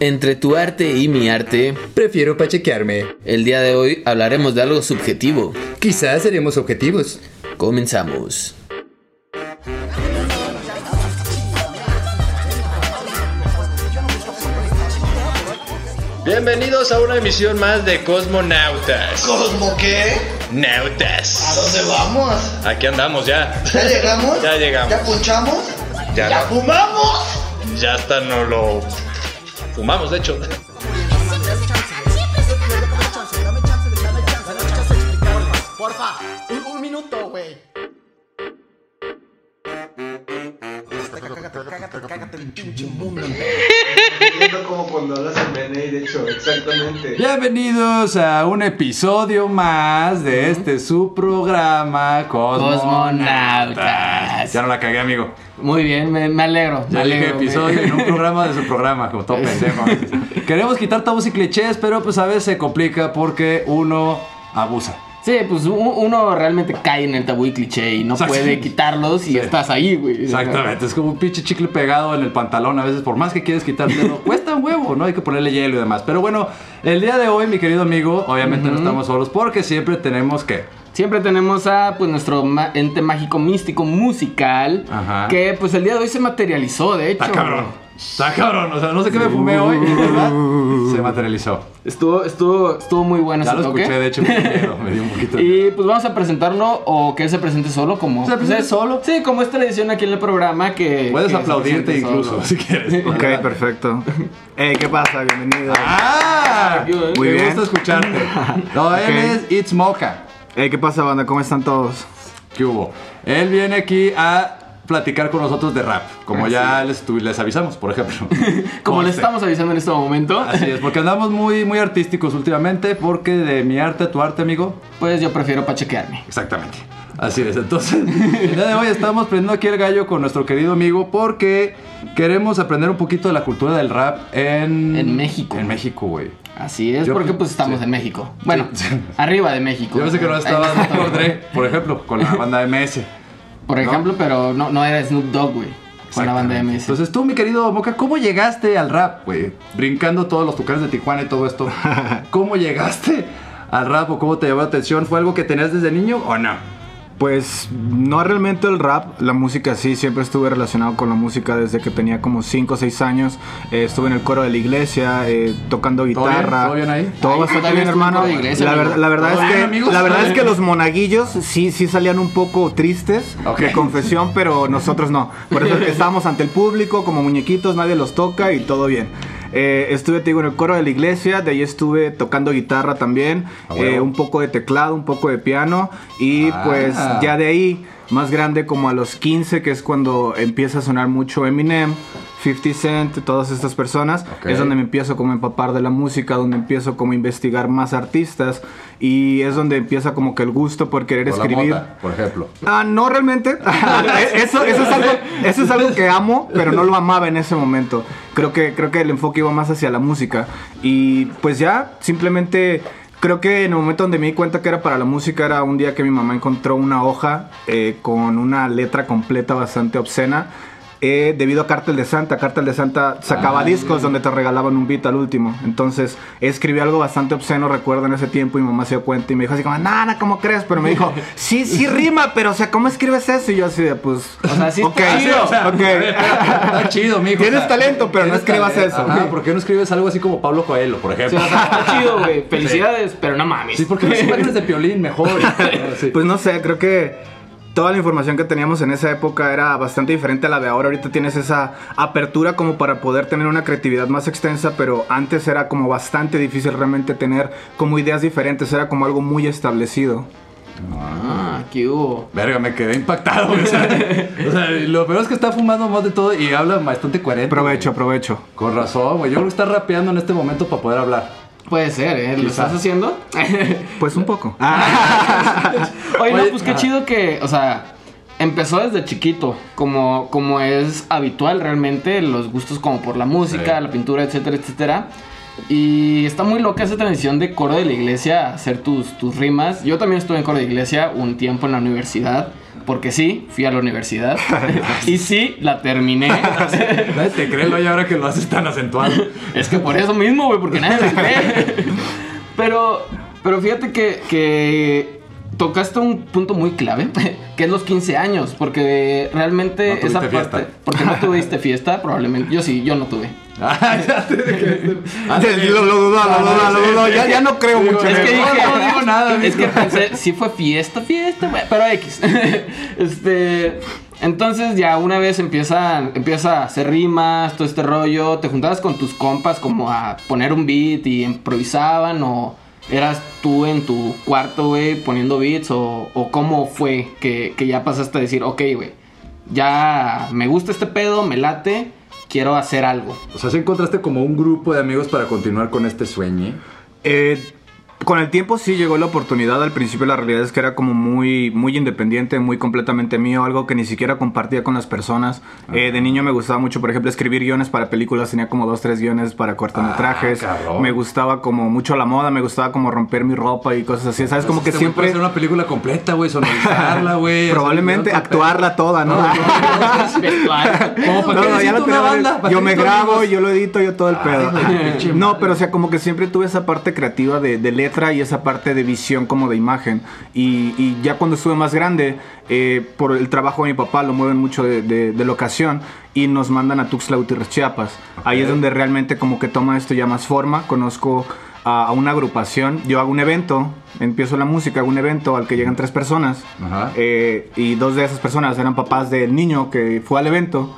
Entre tu arte y mi arte, Prefiero pachequearme. el día de hoy hablaremos de algo subjetivo. Quizás seremos objetivos. Comenzamos. Bienvenidos a una emisión más de Cosmonautas. ¿Cosmo qué? ¿A Nautas. dónde vamos? Aquí andamos ya. ¿Ya llegamos? Ya llegamos. ¿Ya punchamos? Ya ¿Ya no. fumamos? Ya hasta no lo fumamos, de hecho. Porfa, un, un minuto, güey. Cágate, cágate el pinche mundo. Siento como cuando hablas en BNI, de hecho, exactamente. Bienvenidos a un episodio más de este su programa Cosmonautas. Ya no la cagué, amigo. Muy bien, me, me alegro. Ya me dije alegro, me- episodio en un programa de su programa, como todo pendejo. Queremos quitar tabús y clichés, pero pues a veces se complica porque uno abusa. Sí, pues uno realmente cae en el tabú y cliché y no Exacto. puede quitarlos y Sí. estás ahí, güey. Exactamente, es como un pinche chicle pegado en el pantalón. A veces, por más que quieres quitártelo, cuesta un huevo, ¿no? Hay que ponerle hielo y demás. Pero bueno, el día de hoy, mi querido amigo, obviamente no estamos solos porque siempre tenemos que. Siempre tenemos a pues nuestro ente mágico místico musical Ajá. que pues el día de hoy se materializó, de hecho. Está cabrón. Está cabrón. O sea, no sé qué me fumé hoy, ¿verdad? Se materializó. Estuvo, estuvo, estuvo muy bueno Ya ese lo toque. escuché, de hecho, me dio miedo, me dio un poquito de miedo. Y pues vamos a presentarlo o que él se presente solo como... ¿Se presente pues, es- solo? Sí, como es tradición aquí en el programa que... Puedes que aplaudirte incluso, solo. si quieres. Ok, perfecto. Hey, ¿qué pasa? Bienvenido. ¡Ah! Muy Me bien. gusta escucharte. No, él Ok. es It's Mocha. Hey, ¿qué pasa, banda? ¿Cómo están todos? ¿Qué hubo? Él viene aquí a platicar con nosotros de rap, como ya les, les avisamos, por ejemplo. Como les estamos avisando en este momento, Así es, porque andamos muy, muy artísticos últimamente, porque de mi arte a tu arte, amigo. pues yo prefiero pachequearme. Exactamente. Así es, entonces, el día de hoy estamos prendiendo aquí el gallo con nuestro querido amigo porque queremos aprender un poquito de la cultura del rap en... En México. En México, güey. Así es, Yo- porque pues estamos sí. en México. Bueno, Sí. arriba de México. Yo pensé que no estaba por todo. Dre, por ejemplo, con la banda MS. Por ejemplo, pero no, no era Snoop Dogg, güey. Con la banda. MS. Entonces tú, mi querido Moca, ¿cómo llegaste al rap, güey? Brincando todos los tucanes de Tijuana y todo esto. ¿Cómo llegaste al rap o cómo te llamó la atención? ¿Fue algo que tenías desde niño o no? Pues no realmente el rap, la música sí, siempre estuve relacionado con la música desde que tenía como 5 o 6 años. Eh, estuve en el coro de la iglesia, eh, tocando ¿Todo bien? guitarra. ¿Todo bien ahí? Todo bastante bien, hermano. iglesia, la, verdad, la verdad ¿Todo es bien, que amigos? la verdad ¿Todo es que bien? los monaguillos sí sí salían un poco tristes de confesión, pero nosotros no. Por eso estábamos ante el público como muñequitos, nadie los toca y todo bien. Eh, estuve, te digo, en el coro de la iglesia, de ahí estuve tocando guitarra también, A huevo. eh, un poco de teclado, un poco de piano y Ah. pues ya de ahí, más grande como a los 15, que es cuando empieza a sonar mucho Eminem, 50 Cent, todas estas personas, Ok. es donde me empiezo como a empapar de la música, donde empiezo como a investigar más artistas y es donde empieza como que el gusto por querer Por la escribir. mota, por ejemplo. Ah, no realmente. eso, eso, es algo, eso es algo que amo, pero no lo amaba en ese momento. Creo que, creo que el enfoque iba más hacia la música. Y pues ya, simplemente creo que en el momento donde me di cuenta que era para la música era un día que mi mamá encontró una hoja eh, con una letra completa bastante obscena. Eh, debido a Cartel de Santa, Cartel de Santa sacaba Ah, discos donde te regalaban un beat al último. Entonces escribí algo bastante obsceno, recuerdo en ese tiempo, y mi mamá se dio cuenta y me dijo así como, nada, ¿cómo crees? Pero me dijo, sí, sí rima, pero o sea, ¿cómo escribes eso? Y yo así de, pues, O sea, sí ok, está chido. o sea, ok. Está chido, mijo. Tienes o sea, talento, pero no escribas talento. eso. Ajá, ¿por qué no escribes algo así como Pablo Coelho, por Sí, ejemplo? o sea, está chido, güey. Felicidades, pero no mames. Sí, ¿por qué no imágenes de piolín mejor? Sí. Pues no sé, creo que toda la información que teníamos en esa época era bastante diferente a la de ahora. Ahorita tienes esa apertura como para poder tener una creatividad más extensa, pero antes era como bastante difícil realmente tener como ideas diferentes, era como algo muy establecido. Ah, ¿qué hubo? Verga, me quedé impactado. O sea, o sea, lo peor es que está fumando más de todo y habla bastante coherente. Aprovecho, güey. aprovecho. Con razón, güey. Yo creo que está rapeando en este momento para poder hablar. Puede ser, ¿eh? ¿Lo estás haciendo? Pues un poco. Oye, no, pues qué ajá. chido que, o sea, empezó desde chiquito, como, como es habitual realmente, los gustos como por la música, Sí. la pintura, etcétera, etcétera. Y está muy loca esa transición de coro de la iglesia hacer tus, tus rimas. Yo también estuve en coro de iglesia un tiempo en la universidad. Porque sí, fui a la universidad. y sí, la terminé. Nadie te cree, y ahora que lo haces tan acentuado. es que por eso mismo, güey, porque nadie me cree. pero, pero fíjate que, que tocaste un punto muy clave, que es los 15 años, porque realmente No esa parte, fiesta. porque no tuviste fiesta, probablemente. Yo sí, yo no tuve. Ah, ya te dije. Ah, Lo, lo dudo, lo lo dudo. Ya, ya no creo mucho Es que dije, no digo nada, Es que pensé, sí fue fiesta, fiesta, pero X. este, entonces ya una vez empieza, empieza a hacer rimas, todo este rollo, te juntabas con tus compas como a poner un beat y improvisaban o eras tú en tu cuarto, güey, poniendo beats o, o cómo fue que, que ya pasaste a decir, ok, güey, ya me gusta este pedo, me late, quiero hacer algo. O sea, ¿sí encontraste como un grupo de amigos para continuar con este sueño? Eh, con el tiempo sí llegó la oportunidad. Al principio la realidad es que era como muy, muy independiente, muy completamente mío, algo que ni siquiera compartía con las personas. Eh, de niño me gustaba mucho, por ejemplo, escribir guiones para películas. Tenía como dos, tres guiones para cortometrajes. Ah, me gustaba como mucho la moda, me gustaba como romper mi ropa y cosas así. ¿Sabes? Como que Este puede siempre... hacer una película completa, güey, sonorizarla, güey. Probablemente actuarla toda, ¿no? No, no, ya tengo. banda, ¿para Yo me grabo, yo lo edito, yo todo el pedo. No, pero o sea, como que siempre tuve esa parte creativa de, de letra y esa parte de visión como de imagen. Y, y ya cuando estuve más grande, eh, por el trabajo de mi papá, lo mueven mucho de, de- de locación y nos mandan a Tuxtla Gutiérrez, Chiapas. Ahí es donde realmente como que toma esto ya más forma. Conozco a, a una agrupación, yo hago un evento, empiezo la música, hago un evento al que llegan tres personas. Ajá. Eh, y dos de esas personas eran papás del niño que fue al evento.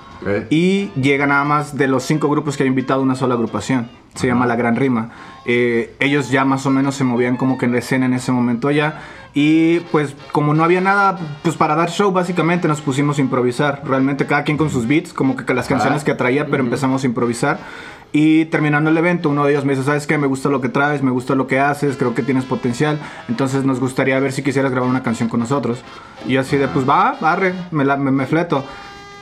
Y llega nada más de los cinco grupos que he invitado una sola agrupación. Se llama La Gran Rima. Eh, ellos ya más o menos se movían como que en la escena en ese momento allá. Y pues como no había nada pues para dar show básicamente nos pusimos a improvisar. Realmente cada quien con sus beats, como que las canciones que atraía, pero empezamos a improvisar. Y terminando el evento, uno de ellos me dice, ¿sabes qué? Me gusta lo que traes, me gusta lo que haces, creo que tienes potencial. Entonces nos gustaría ver si quisieras grabar una canción con nosotros. Y así de, pues va, barre, me, la- me, me fleto.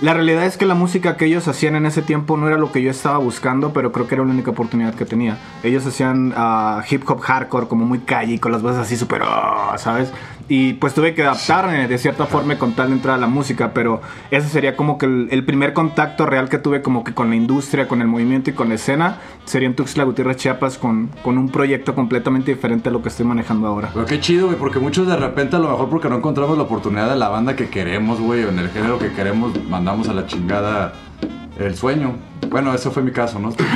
La realidad es que la música que ellos hacían en ese tiempo no era lo que yo estaba buscando, pero creo que era la única oportunidad que tenía. Ellos hacían ah, hip hop hardcore, como muy calle, con las voces así súper, oh, ¿sabes? Y pues tuve que adaptarme de cierta forma con tal de entrar a la música, pero ese sería como que el, el primer contacto real que tuve como que con la industria, con el movimiento y con la escena, sería en Tuxtla Gutiérrez, Chiapas, con, con un proyecto completamente diferente a lo que estoy manejando ahora. Pero qué chido, güey, porque muchos de repente a lo mejor porque no encontramos la oportunidad de la banda que queremos, güey, o en el género que queremos, mandamos a la chingada el sueño. Bueno, ese fue mi caso, ¿no? Estoy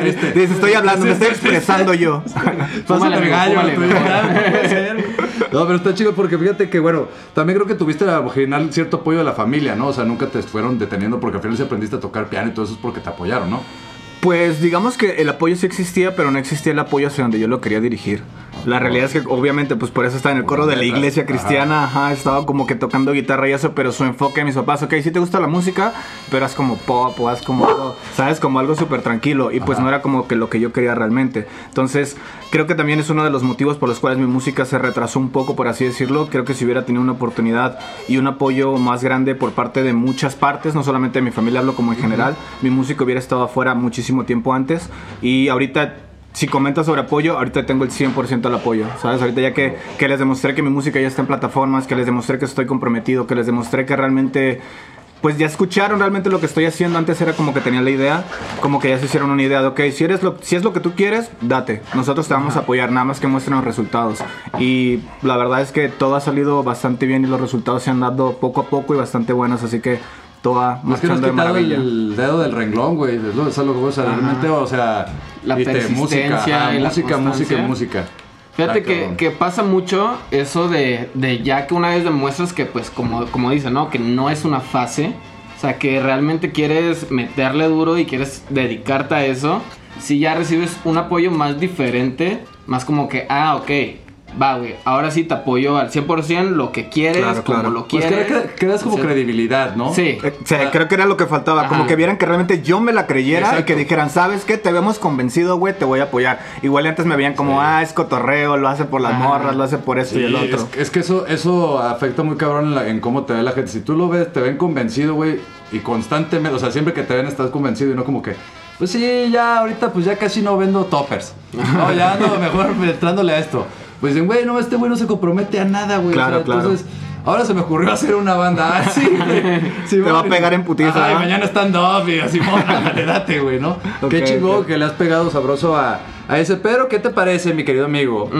triste. Dices, estoy hablando, me estoy expresando yo. El gallo, no pero está chido porque fíjate que, bueno, también creo que tuviste al final cierto apoyo de la familia, ¿no? O sea, nunca te fueron deteniendo porque al final sí aprendiste a tocar piano y todo eso es porque te apoyaron, ¿no? Pues digamos que el apoyo sí existía, pero no existía el apoyo hacia donde yo lo quería dirigir. La realidad es que obviamente pues por eso estaba en el coro de la iglesia cristiana, ajá, estaba como que tocando guitarra y eso, pero su enfoque de mis papás, ok, sí te gusta la música, pero haz como pop o haz como algo, sabes, como algo súper tranquilo y pues no era como que lo que yo quería realmente. Entonces creo que también es uno de los motivos por los cuales mi música se retrasó un poco, por así decirlo. Creo que si hubiera tenido una oportunidad y un apoyo más grande por parte de muchas partes, no solamente de mi familia, hablo como en general, mi música hubiera estado afuera muchísimo tiempo antes. Y ahorita si comentas sobre apoyo, ahorita tengo el 100% del apoyo, ¿sabes? Ahorita ya que, que les demostré que mi música ya está en plataformas, que les demostré que estoy comprometido, que les demostré que realmente, pues ya escucharon realmente lo que estoy haciendo. Antes era como que tenía la idea, como que ya se hicieron una idea de, ok, si, eres lo, si es lo que tú quieres, date. Nosotros te vamos a apoyar, nada más que muestren los resultados. Y la verdad es que todo ha salido bastante bien y los resultados se han dado poco a poco y bastante buenos, así que toda es que de maravilla. el dedo del renglón, güey. Es lo, es lo que o sea, realmente, o sea, La persistencia música, ajá, y la música, música, música. Fíjate Ah, que pasa mucho eso de, de ya que una vez demuestras que, pues, como, como dicen, ¿no? Que no es una fase. O sea, que realmente quieres meterle duro y quieres dedicarte a eso. Si ya recibes un apoyo más diferente, más como que, ah, ok, va, güey, ahora sí te apoyo al 100% lo que quieres, Claro, como claro. lo Pues quieres. queda, quedas como credibilidad, ¿no? Sí. Eh, o sea, creo que era lo que faltaba, Ajá. como que vieran que realmente yo me la creyera y que dijeran, ¿sabes qué? Te vemos convencido, güey, te voy a apoyar. Igual antes me veían como, ah, es cotorreo, lo hace por las Ajá. morras, lo hace por esto y el otro. Es, es que eso, eso afecta muy cabrón en, la- en cómo te ve la gente. Si tú lo ves, te ven convencido, güey, y constantemente, o sea, siempre que te ven estás convencido y no como que Pues sí, ya ahorita pues ya casi no vendo toppers. No, ya ando mejor entrándole a esto. Pues dicen, güey, no, este güey no se compromete a nada, güey. Claro, claro. Entonces, ahora se me ocurrió hacer una banda. Ah, sí, güey. Sí, Te va a pegar en putiza, Ay, ¿no? mañana están up y así, dale, date, güey, ¿no? Ok, Qué chingón que le has pegado sabroso a, a ese. Pero, ¿qué te parece, mi querido amigo?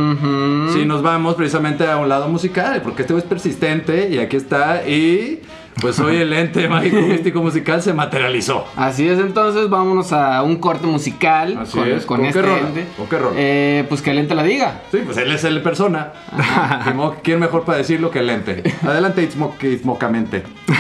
Si nos vamos precisamente a un lado musical, porque este güey es persistente y aquí está. Y pues hoy el ente mágico místico musical se materializó. Así es, entonces vámonos a un corte musical Así con, es. con ¿Con este qué rola? ente. ¿Con qué rola? Eh, pues que el ente la diga. Sí, pues él es el persona. ¿Quién mejor para decirlo que el ente? Adelante, Itzmo- Itzmocamente.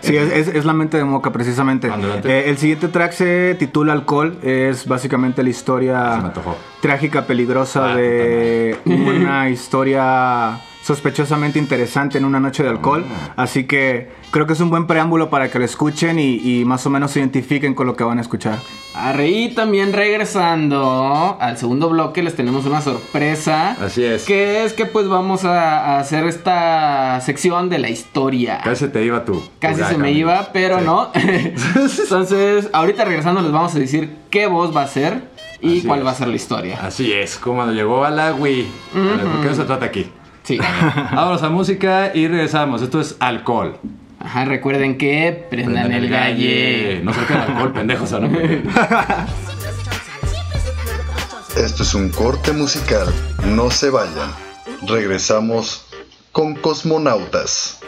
Sí, es, es- es la mente de Moca, precisamente. Adelante. Eh, el siguiente track se titula Alcohol. Es básicamente la historia trágica, peligrosa Ah, de una historia sospechosamente interesante en una noche de alcohol. Ah. Así que creo que es un buen preámbulo para que lo escuchen y, y más o menos se identifiquen con lo que van a escuchar. Arre, Y también regresando al segundo bloque les tenemos una sorpresa. Así es. Que es que pues vamos a, a hacer esta sección de la historia. Casi se te iba tú. Casi se me iba, pero Sí. no. Entonces, ahorita regresando les vamos a decir qué voz va a ser y Así cuál es. va a ser la historia. Así es, como llegó a la Wii. ¿Por qué no se trata aquí? Sí. Vámonos a música y regresamos. Esto es alcohol. Ajá, recuerden que prendan el galle. No saquen alcohol, pendejos. ¿no? Esto es un corte musical. No se vayan. Regresamos con Cosmonautas.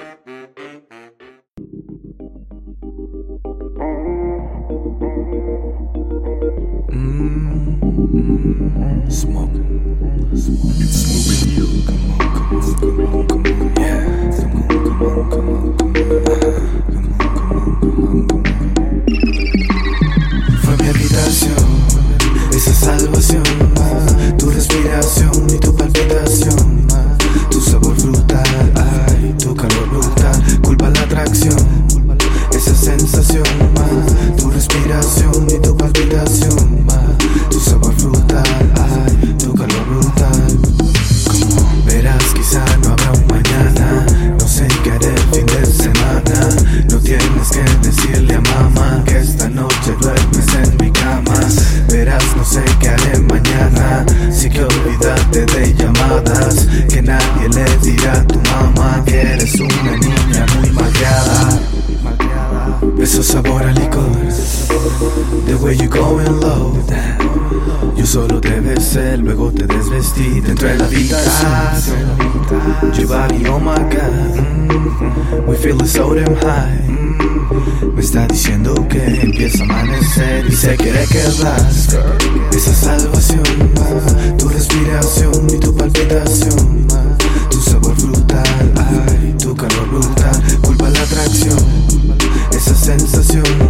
видел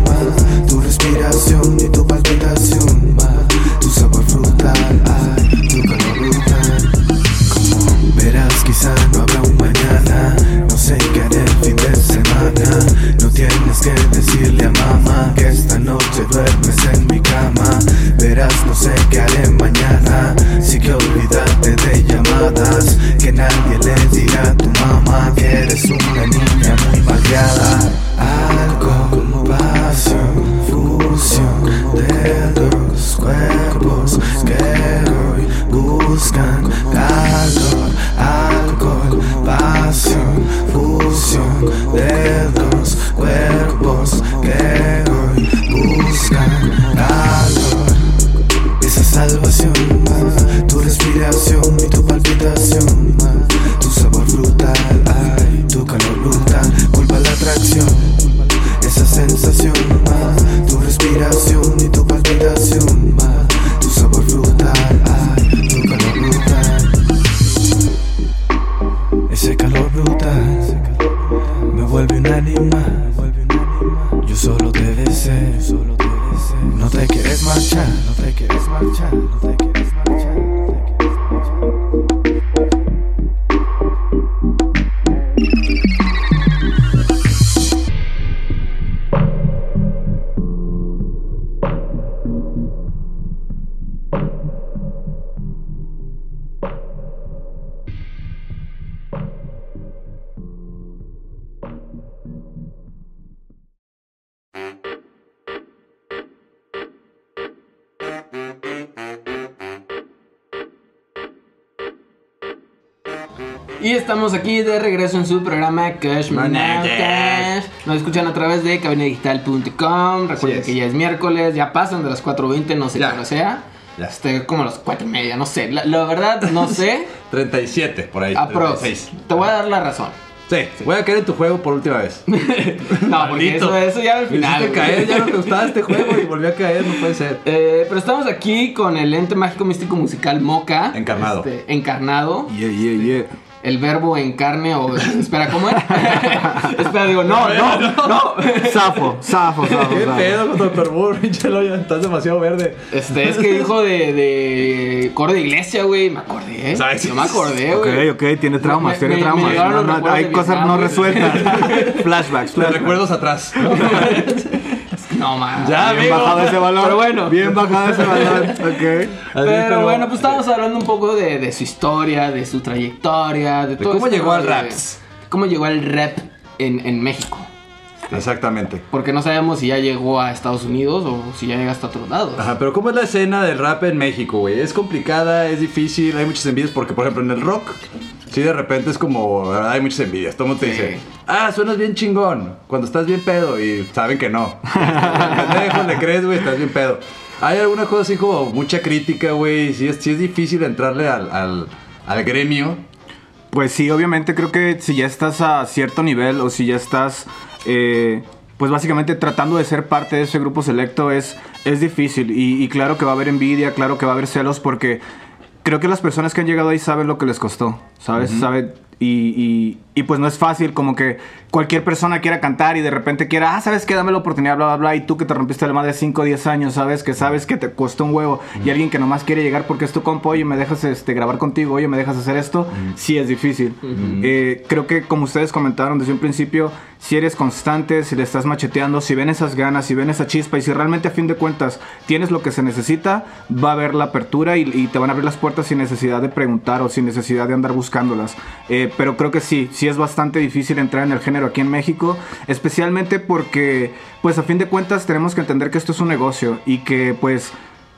Y estamos aquí de regreso en su programa Cosmonautas. Nos escuchan a través de cabinadigital.com. Recuerden es. que ya es miércoles, ya pasan de las 4.20, no sé qué hora sea. Ya. Este, como las 4 y media, no sé. La, la verdad, no sé. 37 por ahí. Aprox. 36. Te voy a dar la razón. Sí, voy a caer en tu juego por última vez. No, porque Maldito. eso, eso ya al final. caer, ya no me gustaba este juego y volví a caer, no puede ser. Eh, pero estamos aquí con el ente mágico místico musical Moca. Encarnado. Este, encarnado. Yeah, yeah, yeah. El verbo en carne o... Espera, ¿cómo era? Espera, digo, no, no, no. Zafo, zafo, zafo. ¿Qué zafo. pedo con Dr. Burr, pinche Loya? Estás demasiado verde. Este, es que dijo de, de coro de iglesia, güey. Me acordé. ¿Sabes? Yo me acordé, Ok, güey. ok, tiene traumas, Me- tiene me- traumas. me No, los no, hay cosas Vietnam, no resueltas. flashbacks, Te flashbacks. recuerdos atrás. No, man. Ya, Bien amigo. bajado ese balón. Pero bueno. Bien bajado ese balón. Ok. Pero, bueno, pues estábamos hablando un poco de, de su historia, de su trayectoria, de, todo cómo este llegó al rap. Cómo llegó al rap en, en México. Exactamente. Porque no sabemos si ya llegó a Estados Unidos o si ya llega hasta otros lados. Ajá, pero ¿cómo es la escena del rap en México, güey? Es complicada, es difícil, hay muchas envidias porque, por ejemplo, en el rock, sí de repente es como, la verdad, hay muchas envidias. Todo el mundo te Sí. dice, ah, suenas bien chingón cuando estás bien pedo y saben que no. Pendejo, le crees, güey, estás bien pedo. Hay alguna cosa así como mucha crítica, güey, sí es, sí es difícil entrarle al, al, al gremio. Pues sí, obviamente creo que si ya estás a cierto nivel o si ya estás, eh, pues básicamente tratando de ser parte de ese grupo selecto es, es difícil. Y, y claro que va a haber envidia, claro que va a haber celos porque creo que las personas que han llegado ahí saben lo que les costó, ¿sabes? Saben, y, y- y pues no es fácil como que cualquier persona quiera cantar y de repente quiera, ah, ¿sabes qué? Dame la oportunidad, bla, bla, bla. Y tú que te rompiste la madre de 5 o 10 años, ¿sabes? Que sabes que te costó un huevo. Y alguien que nomás quiere llegar porque es tu compa, oye, me dejas este, grabar contigo, oye, me dejas hacer esto. Sí es difícil. Eh, creo que como ustedes comentaron desde un principio, si eres constante, si le estás macheteando, si ven esas ganas, si ven esa chispa y si realmente a fin de cuentas tienes lo que se necesita, va a haber la apertura y, y te van a abrir las puertas sin necesidad de preguntar o sin necesidad de andar buscándolas. Eh, pero creo que sí, sí es bastante difícil entrar en el género aquí en México, especialmente porque, pues a fin de cuentas tenemos que entender que esto es un negocio y que pues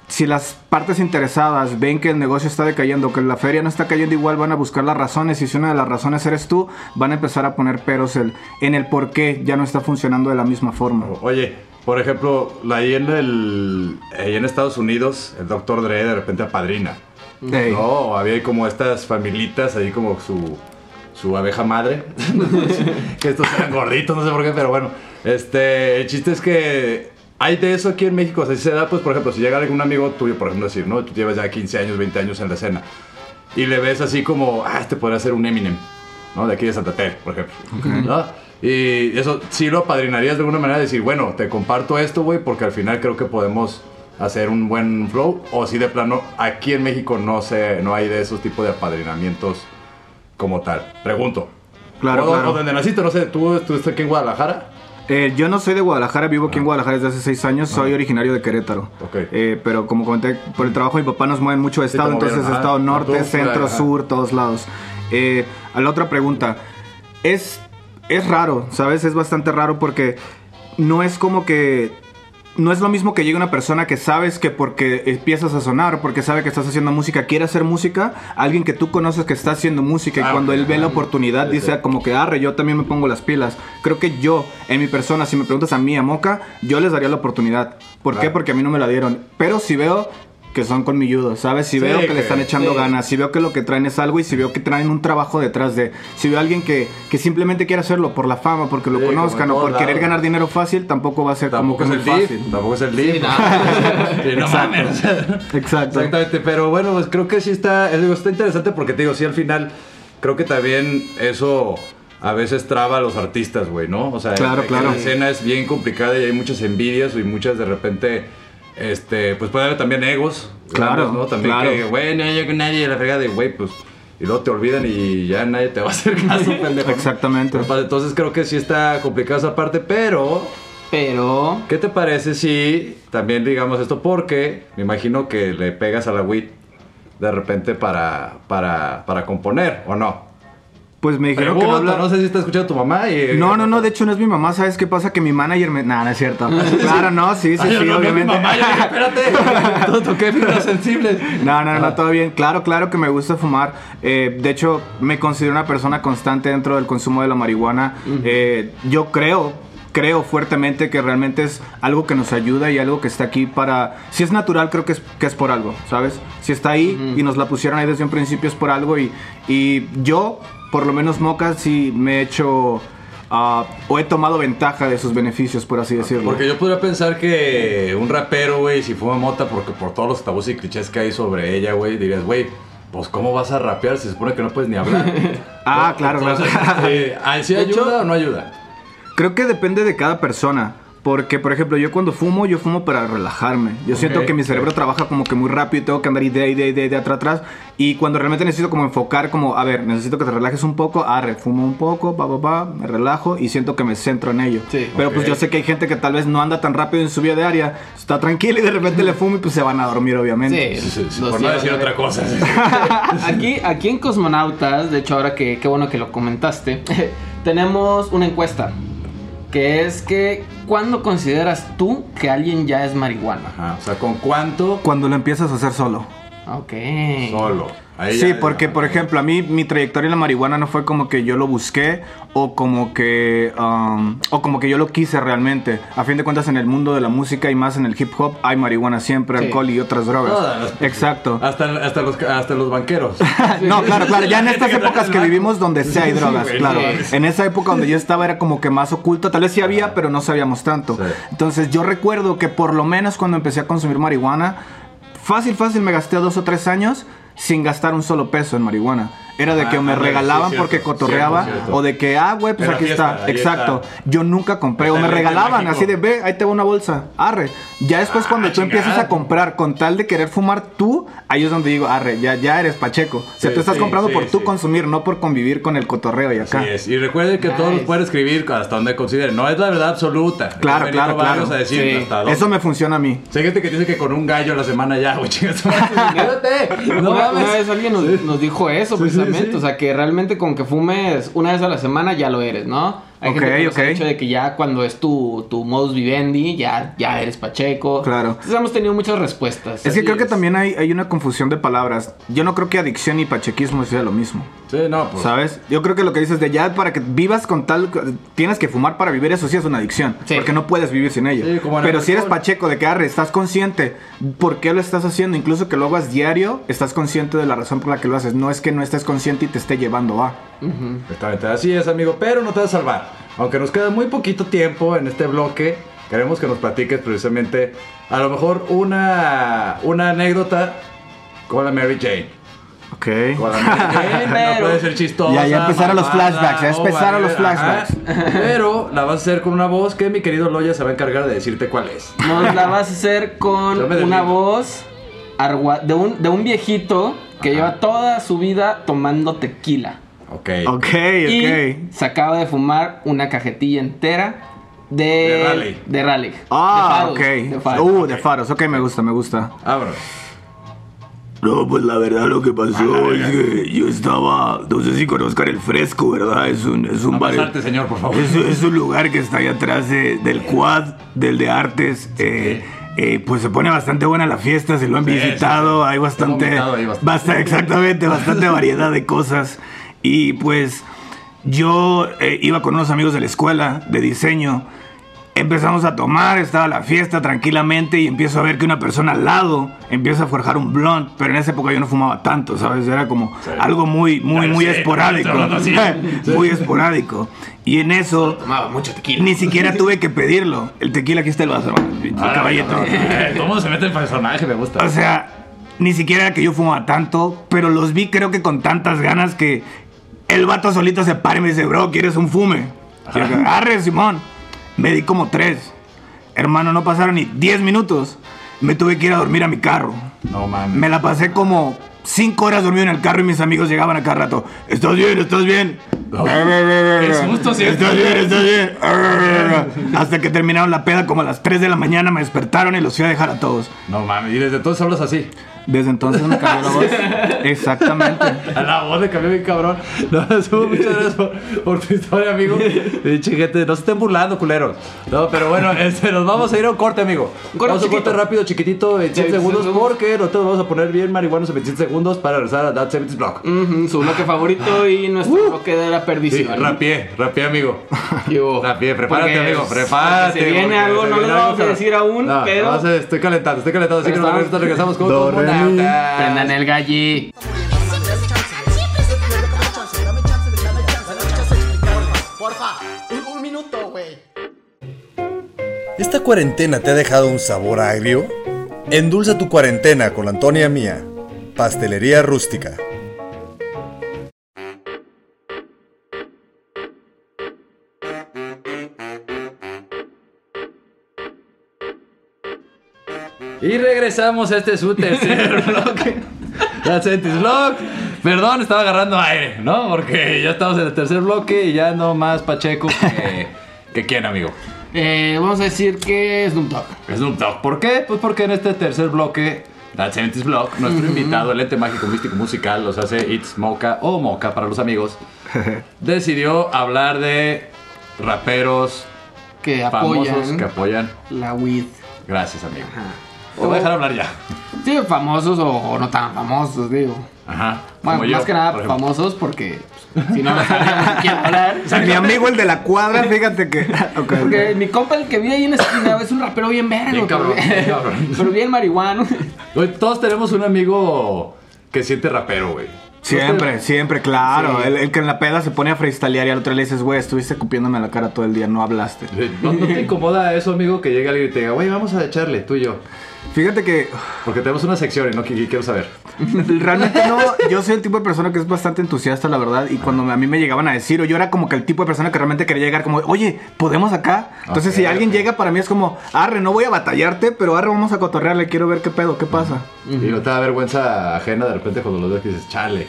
si las partes interesadas ven que el negocio está decayendo, que la feria no está cayendo igual, van a buscar las razones. Y si una de las razones eres tú, van a empezar a poner peros el- en el por qué ya no está funcionando de la misma forma. Oye, por ejemplo, ahí en, el, ahí en Estados Unidos, el Dr. Dre de repente apadrina. Ey. No, había como estas familitas, ahí como su, su abeja madre. que estos eran gorditos, no sé por qué, pero bueno. Este, el chiste es que hay de eso aquí en México. O sea, si se da, pues, por ejemplo, si llega algún amigo tuyo, por ejemplo, decir, ¿no? Tú llevas ya 15 años, 20 años en la escena. Y le ves así como, ah, este podría ser un Eminem, ¿no? De aquí de Santa Fe, por ejemplo. ¿no? Y eso sí lo apadrinarías de alguna manera, decir, bueno, te comparto esto, güey, porque al final creo que podemos hacer un buen flow. O si de plano, aquí en México no sé, no hay de esos tipos de apadrinamientos como tal. Pregunto. Claro, o, claro. o donde naciste, no sé, ¿tú estuviste aquí en Guadalajara? Eh, yo no soy de Guadalajara, vivo aquí en Guadalajara desde hace seis años, soy originario de Querétaro. Ok. Eh, pero como comenté, por el trabajo de mi papá nos mueven mucho de estado, entonces estado ajá. norte, Tú, centro, ajá. sur, todos lados. Eh, a la otra pregunta, es, es raro, ¿sabes? Es bastante raro porque no es como que... No es lo mismo que llegue una persona que sabes que porque empiezas a sonar, porque sabe que estás haciendo música, quiere hacer música, alguien que tú conoces que está haciendo música y Ah, cuando él ve la oportunidad dice como que arre, yo también me pongo las pilas. Creo que yo, en mi persona, si me preguntas a mí, a Moca, yo les daría la oportunidad. ¿Por qué? Porque a mí no me la dieron. Pero si veo que son colmilludos, ¿sabes? Si Sí, veo que, que- le están echando sí. ganas, si veo que lo que traen es algo y si veo que traen un trabajo detrás de... Si veo a alguien que, que simplemente quiere hacerlo por la fama, porque lo Sí, como conozcan o por querer ganar dinero fácil, tampoco va a ser como Tampoco que es el fácil. Tampoco es el lead. Sí, no. Mames. Exacto. Exactamente, pero bueno, pues creo que sí está, eh, digo, está interesante porque te digo, sí al final creo que también eso a veces traba a los artistas, güey, ¿no? O sea, Claro, que claro. la escena es bien complicada y hay muchas envidias y muchas de repente, este, pues puede haber también egos, Claro, ¿no? También claro. que, güey, no, yo con nadie, la fregada de, güey, pues, y luego te olvidan y ya nadie te va a hacer caso, pendejo. Exactamente. Pero, pues, Entonces creo que sí está complicada esa parte, pero... Pero... ¿Qué te parece si también digamos esto? Porque me imagino que le pegas a la WIT de repente para, para, para componer, ¿o no? Pues me dijeron que no habla... no sé si está escuchando tu mamá y... No, no, no, de hecho no es mi mamá, ¿sabes qué pasa? Que mi manager me... Nah, no es cierto. Claro, no, sí, sí, Ay, sí, no, no, mi obviamente. mamá, yo espérate, todo toqué fibras sensibles. No, no, no, todo bien. Claro, claro que me gusta fumar. Eh, de hecho, me considero una persona constante dentro del consumo de la marihuana. Eh, yo creo, creo fuertemente que realmente es algo que nos ayuda y algo que está aquí para... Si es natural, creo que es, que es por algo, ¿sabes? Si está ahí y nos la pusieron ahí desde un principio es por algo y, y yo, por lo menos Moca, sí me he hecho... ah, o he tomado ventaja de sus beneficios, por así decirlo. Porque yo podría pensar que un rapero, güey, si fuma mota, porque por todos los tabús y clichés que hay sobre ella, güey, dirías, güey, pues ¿cómo vas a rapear? Se supone que no puedes ni hablar. Ah, claro, claro. Entonces, este, ¿ah, ¿Sí hecho- ayuda o no ayuda? Creo que depende de cada persona. Porque, por ejemplo, yo cuando fumo, yo fumo para relajarme. Yo siento Ok, que mi cerebro ok. trabaja como que muy rápido y tengo que andar idea, idea, idea, idea atrás, atrás. Y cuando realmente necesito como enfocar, como, a ver, necesito que te relajes un poco, arre, fumo un poco, pa, pa, pa, me relajo y siento que me centro en ello. Sí. Pero pues Ok. yo sé que hay gente que tal vez no anda tan rápido en su vida diaria, está tranquila y de repente le fumo y pues se van a dormir, obviamente. Sí, Sí, sí, por no decir otra cosa. Aquí, aquí en Cosmonautas, de hecho ahora que qué bueno que lo comentaste, tenemos una encuesta. Que es que, ¿cuándo consideras tú que alguien ya es marihuana? Ajá, o sea, ¿con cuánto Cuando lo empiezas a hacer solo. Ok. solo? Ahí Sí, ya- porque por ejemplo, a mí mi trayectoria en la marihuana no fue como que yo lo busqué o como que um, o como que yo lo quise realmente. A fin de cuentas en el mundo de la música y más en el hip hop hay marihuana siempre, Sí. alcohol y otras drogas. Todas las- Exacto. Hasta, hasta, los, hasta los banqueros. No, claro, claro, ya en estas épocas que vivimos donde sí hay drogas, claro. En esa época donde yo estaba era como que más oculto, tal vez sí había, pero no sabíamos tanto. Entonces yo recuerdo que por lo menos cuando empecé a consumir marihuana, fácil, fácil me gasté dos o tres años sin gastar un solo peso en marihuana. Era de que Ah, me ándale, regalaban sí, cierto, porque cotorreaba cierto, o de que, ah, güey, pues aquí fiesta, está. Exacto. está. Yo nunca compré o me regalaban así de, ve, ahí te va una bolsa, arre. Ya después Ah, cuando tú empiezas a comprar con tal de querer fumar tú, ahí es donde digo, arre, ya, ya eres pacheco. O sea, Sí, tú estás sí, comprando sí, por tú consumir, no por convivir con el cotorreo y acá. Así es. Y recuerden que todos Nice. los pueden escribir hasta donde consideren. No es la verdad absoluta. Claro, claro, claro. a decir Sí. hasta dónde. Eso me funciona a mí. Hay gente que dice que con un gallo a la semana ya, güey, chingas. No una mames. vez alguien nos, dijo eso Sí, sí. o sea que realmente con que fumes una vez a la semana ya lo eres, ¿no? Hay Ok, gente que nos ha ok. dicho de que ya cuando es tu, tu modus vivendi, ya, ya eres pacheco. Claro. Entonces hemos tenido muchas respuestas. Es que creo que también hay, hay una confusión de palabras. Yo no creo que adicción y pachequismo sea lo mismo. Sí, no, pues. ¿Sabes? Yo creo que lo que dices de ya para que vivas con tal. Tienes que fumar para vivir, eso sí es una adicción. Sí. Porque no puedes vivir sin ello. Sí, Pero si eres pacheco de que arre, estás consciente por qué lo estás haciendo, incluso que lo hagas diario, estás consciente de la razón por la que lo haces. No es que no estés consciente y te esté llevando a. Exactamente, así es, amigo, pero no te vas a salvar. Aunque nos queda muy poquito tiempo en este bloque, queremos que nos platiques precisamente, a lo mejor, una, una anécdota con la Mary Jane. Ok. Con la Mary Jane, no puede ser chistosa. Ya, ya empezaron los malvada, flashbacks, ya empezaron los ajá. flashbacks. Pero la vas a hacer con una voz que mi querido Loya se va a encargar de decirte cuál es. Nos la vas a hacer con una voz de, un, de un viejito que lleva toda su vida tomando tequila. Ok. Ok, Y ok. se acaba de fumar una cajetilla entera de... De Raleigh. De Raleigh. Ah, De faros, ok. de faros. Uh, de faros. Ok, me gusta, me gusta. Vámonos. No, pues la verdad lo que pasó es que yo estaba, no sé si conozcan el fresco, ¿verdad? Es un, es un No bar. pasarte, señor, por favor. Es, es un lugar que está ahí atrás de- del quad, del de artes. eh, eh, pues se pone bastante buena la fiesta, se lo han Sí, visitado, sí, sí. hay bastante, ahí bastante. basta- exactamente, bastante variedad de cosas. Y pues yo eh, iba con unos amigos de la escuela de diseño. Empezamos a tomar, estaba la fiesta tranquilamente y empiezo a ver que una persona al lado empieza a forjar un blunt, pero en esa época yo no fumaba tanto, ¿sabes? Era como algo muy, muy, muy esporádico. muy esporádico. Y en eso Tomaba mucho tequila. ni siquiera tuve que pedirlo. El tequila aquí está el vaso, hermano. Ah, caballito. el mundo se mete en personaje, me gusta. O sea, ni siquiera era que yo fumaba tanto, pero los vi creo que con tantas ganas que el vato solito se para y me dice, bro, ¿quieres un fume? Y yo, arre, Simón. Me di como tres. Hermano, no pasaron ni 10 minutos. Me tuve que ir a dormir a mi carro. no mames. Me la pasé como 5 horas dormido en el carro y mis amigos llegaban a cada rato. ¿Estás bien? ¿Estás bien? Qué susto, ¿sí? ¿Estás bien? ¿Estás bien? Hasta que terminaron la peda como a las 3 de la mañana me despertaron y los fui a dejar a todos. No mames, y desde entonces hablas así. Desde entonces me cambió la voz. Exactamente. A la voz le cambió bien cabrón. No, Subo, muchas gracias por, por tu historia, amigo. Gente, no se estén burlando, culeros. No, pero bueno, este, nos vamos a ir a un corte, amigo. corte vamos a un corte rápido, chiquitito, 27 27 segundos, segundos. porque nosotros vamos a poner bien marihuanos en 27 segundos para regresar a That 70 Block. Ujú, su bloque favorito y nuestro bloque de la Sí, perdición. rapié, rapié, amigo. Rapié, prepárate, Porque- amigo, prepárate. Se viene algo, se no le vamos a decir aún, No, pero no sé, estoy calentando, estoy calentando, así que estamos- regresamos con Do, re, mi. Cosmonautas. prendan el galli. Porfa, un, un minuto, güey. ¿Esta cuarentena te ha dejado un sabor agrio? Endulza tu cuarentena con la Antonia Mía, Pastelería Rústica. Y regresamos a este su tercer bloque. That's it, Vlog. Perdón, estaba agarrando aire, ¿no? Porque ya estamos en el tercer bloque y ya no más Pacheco que, que quién, amigo. Eh, vamos a decir que Snoop Dogg. Snoop Dogg. ¿Por qué? Pues porque en este tercer bloque, It is Vlog, nuestro invitado, el ente mágico místico musical, los hace It's Mocha o Mocha para los amigos, decidió hablar de raperos Que famosos apoyan que apoyan. la weed. Gracias, amigo. Te voy a dejar hablar ya. Sí, famosos o, o no tan famosos, digo. Ajá. Bueno, como yo, más que nada por famosos porque pues, si no, no sabríamos quién hablar. Mi amigo el de la cuadra, fíjate que. Porque mi compa, el que vi ahí en la esquina, es un rapero bien. Bien cabrón, pero, bien cabrón. pero bien marihuano. Todos tenemos un amigo que siente rapero, güey. Siempre, siempre, claro. Sí. El, el que en la peda se pone a freestylear y al otro le dices, güey, estuviste cupiéndome la cara todo el día, no hablaste. ¿No, no te incomoda eso, amigo, que llegue alguien y te diga, güey, vamos a echarle, tú y yo? Fíjate que Porque tenemos una sección y no qui- quiero saber. realmente no, yo soy el tipo de persona que es bastante entusiasta, la verdad, y cuando a mí me llegaban a decir, o yo era como que el tipo de persona que realmente quería llegar como, oye, ¿podemos acá? Entonces si alguien llega para mí es como, arre, no voy a batallarte, pero arre, vamos a cotorrearle, quiero ver qué pedo, qué pasa. Y no te da vergüenza ajena de repente cuando lo ves que dices, chale.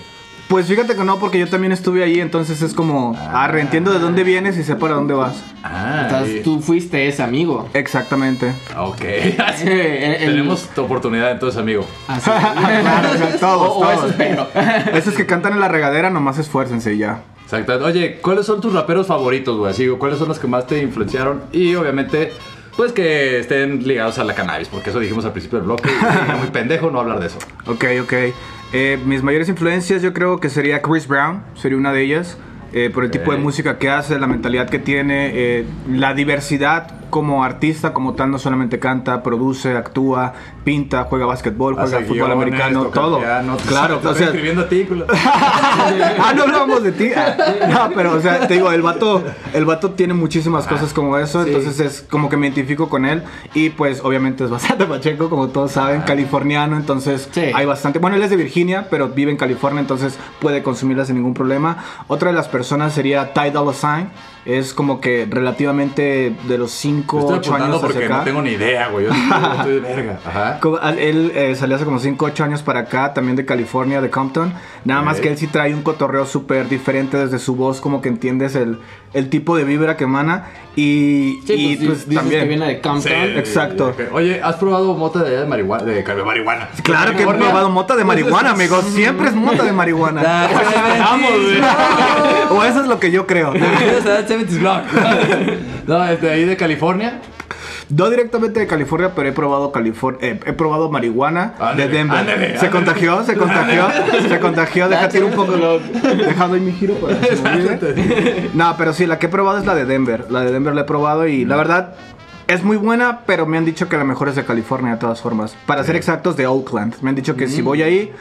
Pues fíjate que no, porque yo también estuve ahí, entonces es como, arre, entiendo de dónde vienes y sé para dónde vas. Ah, Entonces tú fuiste ese amigo. Exactamente. Ok. El- el- Tenemos tu oportunidad entonces, amigo. Así. Claro, o sea, todos, O- o eso todos. espero. Esos que cantan en la regadera, nomás esfuércense y ya. Exacto. Oye, ¿cuáles son tus raperos favoritos, güey? Así, ¿cuáles son los que más te influenciaron? Y obviamente, pues que estén ligados a la cannabis, porque eso dijimos al principio del bloque. y sería muy pendejo no hablar de eso. Ok, ok. Eh, mis mayores influencias yo creo que sería Chris Brown, sería una de ellas. eh, por el tipo de música que hace, la mentalidad que tiene, eh, la diversidad como artista, como tal, no solamente canta, produce, actúa, pinta, juega básquetbol, juega fútbol guiones, americano, todo. piano, claro, o sea, escribiendo artículos. ah, no hablamos de ti. Ah, No, pero, o sea, te digo, el vato, el vato tiene muchísimas cosas como eso, entonces es como que me identifico con él. Y pues, obviamente, es bastante pacheco, como todos saben, californiano, entonces Sí. hay bastante. Bueno, él es de Virginia, pero vive en California, entonces puede consumirla sin ningún problema. Otra de las personas sería Ty Dolla Sign. Es como que relativamente de los 5, Estoy 8 apuntando años hacia porque acá. no tengo ni idea, güey. Yo estoy de verga. Ajá. Él eh, salió hace como 5 8 años para acá, también de California, de Compton. Nada más Ok. que él sí trae un cotorreo súper diferente desde su voz, como que entiendes el, el tipo de vibra que emana. Y, Sí, y, pues, pues, dices también. que viene de Compton. Sí, Exacto. Oye, ¿has probado mota de, de marihuana? De, de marihuana. Claro que he probado mota de marihuana, amigos. Siempre es mota de marihuana. Vamos, o eso es lo que yo creo. Bienvenidos a 70's Block. No, este, ahí de California. No directamente de California, pero he probado California, eh, he probado marihuana Ándale, de Denver. ándale, se contagió, se contagió, se contagió. Déjate ir un poco. Dejando ahí mi giro para que se. No, pero sí, la que he probado es la de Denver. La de Denver la he probado y la verdad es muy buena, pero me han dicho que la mejor es de California de todas formas. Para ser exactos, de Oakland. Me han dicho que si voy ahí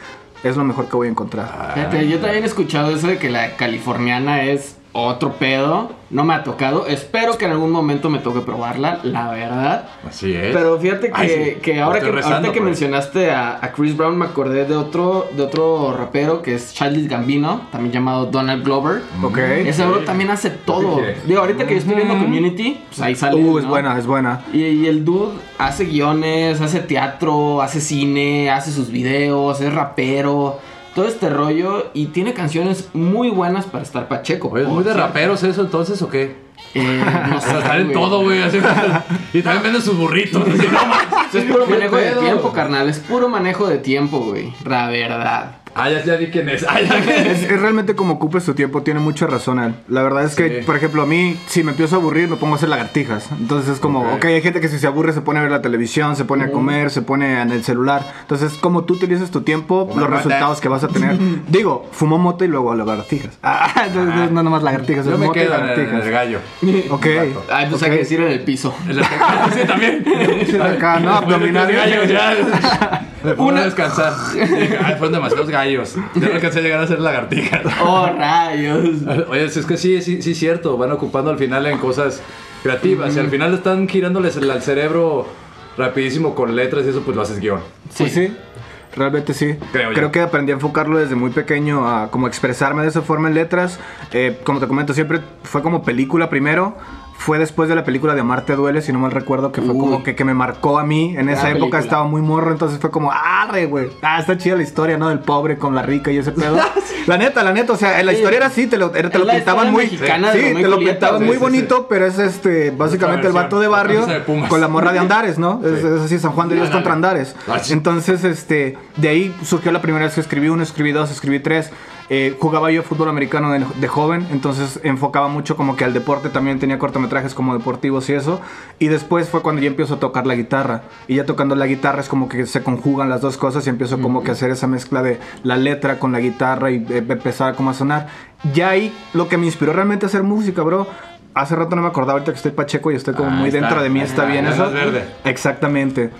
es lo mejor que voy a encontrar. Fíjate, yo también he escuchado eso de que la californiana es otro pedo. No me ha tocado. Espero que en algún momento me toque probarla, la verdad. Así es. Pero fíjate que, Ay, sí. que ahora que, rezando ahorita que mencionaste a, a Chris Brown, me acordé de otro, de otro rapero que es Childish Gambino, también llamado Donald Glover. Ok. Ese bro también hace todo. Digo, ahorita que yo estoy viendo Community, pues ahí sale. Uh, es ¿no? buena, es buena. Y, y el dude hace guiones, hace teatro, hace cine, hace sus videos, es rapero, todo este rollo y tiene canciones muy buenas para estar pacheco. Oye, ¿es muy de raperos eso entonces o qué? Eh, no sé, están en todo, güey. Y también venden sus burritos. Así, no. Es puro ¿Qué manejo de tiempo, carnal. Es puro manejo de tiempo, güey. La verdad. Ah, ya, ya vi quién es. Ah, ya. Es, es realmente como ocupes tu tiempo, tiene mucha razón él. La verdad es que, Sí. por ejemplo, a mí, si me empiezo a aburrir, me pongo a hacer lagartijas. Entonces es como, Ok. ok, hay gente que si se aburre se pone a ver la televisión, se pone a comer, se pone en el celular. Entonces, como tú utilizas tu tiempo, los resultados que vas a tener. Digo, fumo moto y luego lagartijas. Ah, entonces, no, no nomás lagartijas, Yo es me moto y quedo en el, en lagartijas. el gallo. Ok. Ay, pues hay ok. que decir en el piso. sí, también. Acá, no, abdominales. gallos, ya. Me pongo a descansar. Ay, fueron demasiados gallos. Ya no alcancé a llegar a hacer lagartijas. Oh, rayos. Oye, es que sí, sí, sí, es cierto. Van ocupando al final en cosas creativas. Y al final están girándoles el, al cerebro rapidísimo con letras y eso, pues lo haces guion. Pues sí, realmente sí. Creo que aprendí a enfocarlo desde muy pequeño a como expresarme de esa forma en letras. Eh, como te comento, siempre fue como película primero. Fue después de la película de Amarte Duele, si no mal recuerdo, que fue Uy. como que, que me marcó a mí. En esa época película. estaba muy morro, entonces fue como, arre, güey. Ah, está chida la historia, ¿no? Del pobre con la rica y ese pedo. La neta, la neta, o sea, la Sí. historia era así, te lo, te Es lo pintaban muy. sí, te lo pintaban muy bonito, pero es este, básicamente el vato de barrio de con la morra de Andares, ¿no? Es, Sí. es así, San Juan de Dios contra Andares. Ah. Entonces, este, de ahí surgió la primera vez que escribí uno, escribí dos, escribí tres. Eh, jugaba yo fútbol americano de, de joven, entonces enfocaba mucho como que al deporte también tenía cortometrajes como deportivos y eso. Y después fue cuando ya empiezo a tocar la guitarra. Y ya tocando la guitarra es como que se conjugan las dos cosas y empiezo como que a hacer esa mezcla de la letra con la guitarra y eh, empezar como a sonar. Ya ahí lo que me inspiró realmente a hacer música, bro. Hace rato no me acordaba, ahorita que estoy pacheco y estoy como Ah, muy está. dentro de mí, está Ah, bien eso. verde. Exactamente.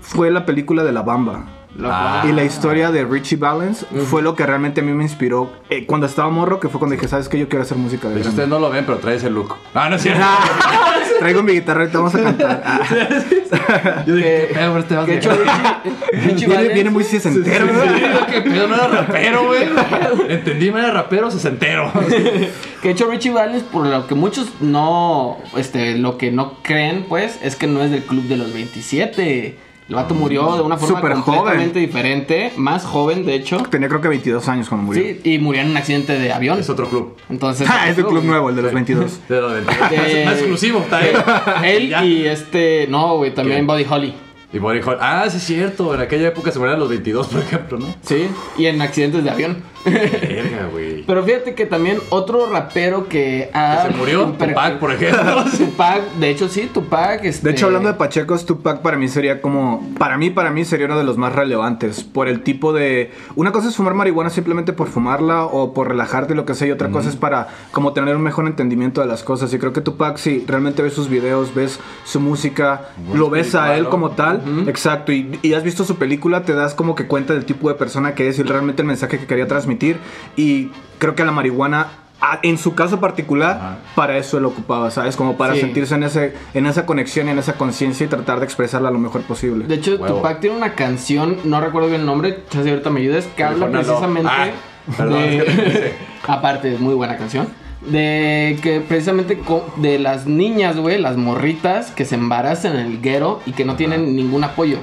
Fue la película de La Bamba. Ah. Y la historia de Richie Valens fue lo que realmente a mí me inspiró eh, cuando estaba morro, que fue cuando dije, ¿sabes qué? Yo quiero hacer música de De hecho, grande". ustedes no lo ven, pero trae ese look. Ah, no es cierto. Traigo mi guitarra y te vamos a cantar. Ah. Yo dije, ¿qué pedo, este hecho? Richie, Richie Viene, viene muy sesentero. Sí, ¿qué pedo? No era rapero, güey. Entendí, no era rapero, sesentero. Que de hecho Richie Valens, por lo que muchos no, este, lo que no creen, pues, es que no es del club de los 27. El vato murió de una forma completamente diferente, más joven, de hecho. Tenía creo que 22 años cuando murió. Sí, y murió en un accidente de avión. Es otro club. Entonces, Ah, es el club nuevo, el de los 22. De lo del- De- Más exclusivo, está. Él Ya. y este, no, güey, también. Buddy Holly. Y Body Hall. Ah, sí, es cierto. En aquella época se morían a los 22, por ejemplo, ¿no? Sí, y en accidentes de avión. Verga, güey. Pero fíjate que también otro rapero que ha... ¿Que se murió? Tupac, por ejemplo. Tupac, de hecho sí, Tupac. Este... De hecho, hablando de Pachecos, Tupac para mí sería como. Para mí, para mí sería uno de los más relevantes. Por el tipo de. Una cosa es fumar marihuana simplemente por fumarla o por relajarte, lo que sea. Y otra cosa es para como tener un mejor entendimiento de las cosas. Y creo que Tupac, si realmente ves sus videos, ves su música, lo ves a él como tal. Exacto. Y, y has visto su película, te das como que cuenta del tipo de persona que es y realmente el mensaje que quería transmitir. Y creo que la marihuana. En su caso particular, Ajá. para eso él ocupaba, ¿sabes? Como para Sí. sentirse en, ese, en esa conexión y en esa conciencia y tratar de expresarla lo mejor posible. De hecho, Huevo. Tupac tiene una canción, no recuerdo bien el nombre, si ahorita me ayudes, que habla precisamente Ah, perdón, de... es que pensé. Aparte, es muy buena canción. De que precisamente de las niñas, güey, las morritas que se embarazan en el guero y que no tienen ningún apoyo.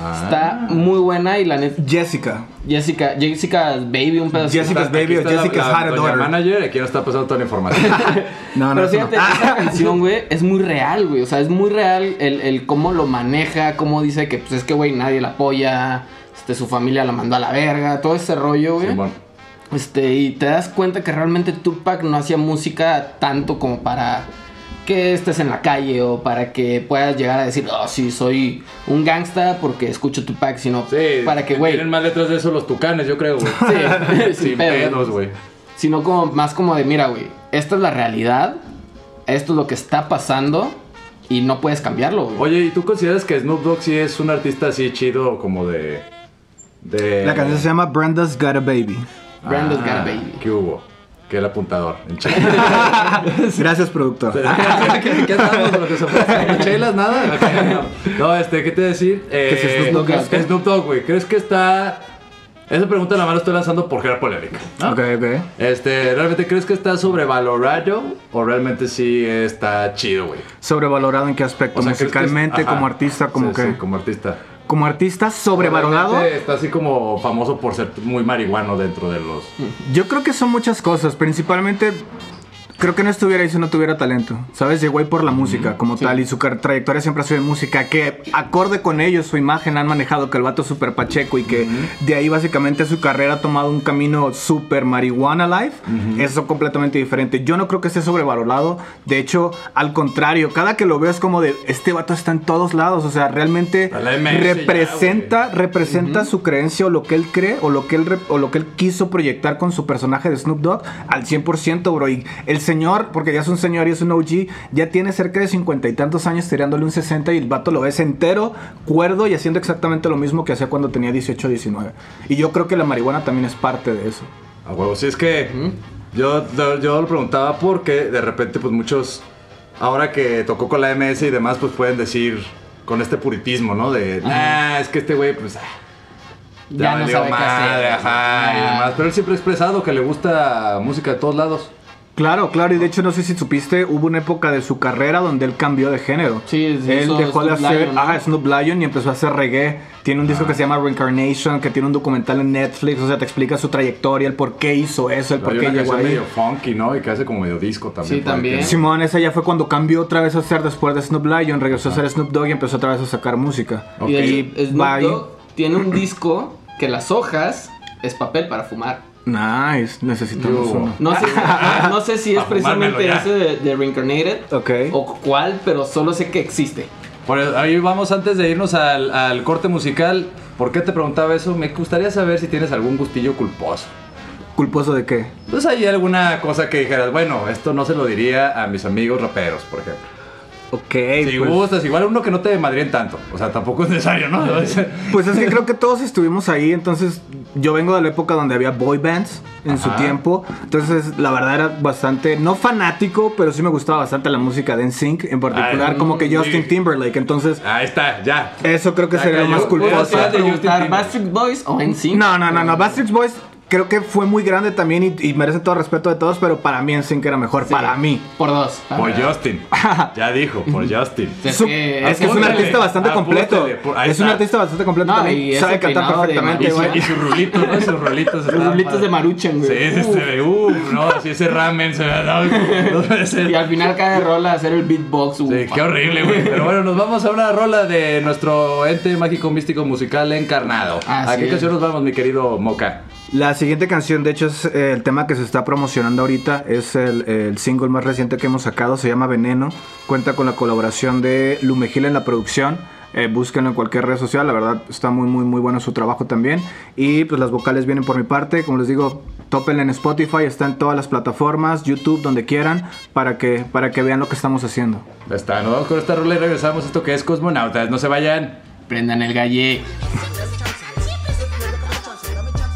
Ah. Está muy buena y la neta... Jessica. Jessica, Jessica's Baby, un pedazo. Jessica's Aquí Baby o está la- Jessica's la manager, aquí nos está pasando toda la información. No, no, Pero eso no. fíjate, esa canción, güey, es muy real, güey. O sea, es muy real el, el cómo lo maneja, cómo dice que, pues es que, güey, nadie la apoya, este, su familia la mandó a la verga, todo ese rollo, güey. Simón. Este, y te das cuenta que realmente Tupac no hacía música tanto como para que estés en la calle o para que puedas llegar a decir, oh, sí, soy un gangsta porque escucho Tupac, sino Sí, para que, güey, Tienen más letras de eso los tucanes, yo creo, güey. Sí, sin pedos, güey. sino como más como de, mira, güey, esta es la realidad, esto es lo que está pasando y no puedes cambiarlo, güey. Oye, ¿y tú consideras que Snoop Dogg sí es un artista así chido como de... de... La canción se llama Brenda's Got a Baby. Brenda's Got a Baby. Ah, ¿Qué hubo? Que el apuntador. En Chile. Gracias, productor. ¿Qué, qué andamos? Lo que se fue? ¿Chelas? ¿Nada? No. No, este, ¿qué te decir? Eh, Que si Snoop Dogg Snoop Dogg, güey. ¿Crees que está...? Esa pregunta nada más la estoy lanzando por crear polémica. ¿no? Ok, ok. Este, ¿realmente crees que está sobrevalorado o realmente sí está chido, güey? ¿Sobrevalorado en qué aspecto? O sea, ¿crees que es- Musicalmente, como artista, como Sí, que. sí, como artista. Como artista, sobrevalorado. Está así como famoso por ser muy marihuano dentro de los... Yo creo que son muchas cosas. Principalmente, creo que no estuviera ahí si no tuviera talento. ¿Sabes? Llegó ahí por la música como tal y su trayectoria siempre ha sido de música. Que acorde con ellos, su imagen han manejado que el vato es súper pacheco y que de ahí básicamente su carrera ha tomado un camino súper marihuana life. Eso completamente diferente. Yo no creo que esté sobrevalorado. De hecho, al contrario, cada que lo veo es como de este vato está en todos lados. O sea, realmente A la MS ya, representa, representa su creencia o lo que él cree o lo que él, o lo que él quiso proyectar con su personaje de Snoop Dogg al 100%, bro. Y el señor, porque ya es un señor y es un OG, ya tiene cerca de cincuenta y tantos años tirándole un 60 y el vato lo ves entero, cuerdo y haciendo exactamente lo mismo que hacía cuando tenía 18 o 19. Y yo creo que la marihuana también es parte de eso. A huevo, sí, es que yo, yo, yo lo preguntaba porque de repente, pues muchos, ahora que tocó con la MS y demás, pues pueden decir con este puritismo, ¿no? De, nah, es que este güey, pues, ah, Ya no valió sabe qué madre, hacer. ajá, y Ah. demás. Pero él siempre ha expresado que le gusta música de todos lados. Claro, claro, y de hecho no sé si supiste, hubo una época de su carrera donde él cambió de género. Sí, él hizo dejó de Snoop hacer Lion, ¿no? ajá, Snoop Lion y empezó a hacer reggae. Tiene un disco que se llama Reincarnation, que tiene un documental en Netflix, o sea, te explica su trayectoria, el por qué hizo eso, el por qué llegó ahí. medio funky, ¿no? Y que hace como medio disco también. Sí, también. que- Simón, esa ya fue cuando cambió otra vez a hacer después de Snoop Lion, regresó a hacer Snoop Dogg y empezó otra vez a sacar música. Y de hecho, Y Snoop. Dogg tiene un disco que las hojas es papel para fumar. Nice, necesitamos Yo- uno. No sé, no, no sé si es precisamente ese de, de Reincarnated Ok. o cuál, pero solo sé que existe. Por eso, ahí vamos antes de irnos al, al corte musical. ¿Por qué te preguntaba eso? Me gustaría saber si tienes algún gustillo culposo. ¿Culposo de qué? Pues hay alguna cosa que dijeras, bueno, esto no se lo diría a mis amigos raperos, por ejemplo. Ok, Si pues, gustas, igual uno que no te madrien tanto. O sea, tampoco es necesario, ¿no? pues es que creo que todos estuvimos ahí, entonces yo vengo de la época donde había boy bands en su Ajá. tiempo, entonces la verdad era bastante, no fanático, pero sí me gustaba bastante la música de NSYNC, en particular Ay, como que Justin. Timberlake, entonces Ahí está, ya. eso creo que Ya sería lo cayó. más culposo. Timberlake. Backstreet Boys o NSYNC. No, no, no, no. Backstreet Boys creo que fue muy grande también y, y merece todo el respeto de todos, pero para mí NSYNC era mejor, Sí. para mí. Por dos. Por Justin. Ya dijo, por Justin. Es Su- que- es que es un artista bastante completo. Es un artista bastante completo No, también. Sabe cantar de perfectamente, Y, güey. sus rulitos, ¿no? Sus rulitos. Los rulitos de Maruchan, Sí, güey. este uff, no, así ese ramen se ve, no, no puede ser. Y al final cada rola hacer el beatbox. Sí, ufa. qué horrible, güey. Pero bueno, nos vamos a una rola de nuestro ente mágico místico musical encarnado. Así ¿A qué es. canción nos vamos, mi querido Moca? La siguiente canción, de hecho, es eh, el tema que se está promocionando ahorita. Es el, el single más reciente que hemos sacado. Se llama Veneno. Cuenta con la colaboración de Lumegil en la producción. Eh, búsquenlo en cualquier red social. La verdad, está muy, muy, muy bueno su trabajo también. Y pues las vocales vienen por mi parte. Como les digo, topen en Spotify. Está en todas las plataformas, YouTube, donde quieran. Para que, para que vean lo que estamos haciendo. Ya está, nos vamos con esta rola y regresamos a esto que es Cosmonautas. No se vayan. Prendan el galle.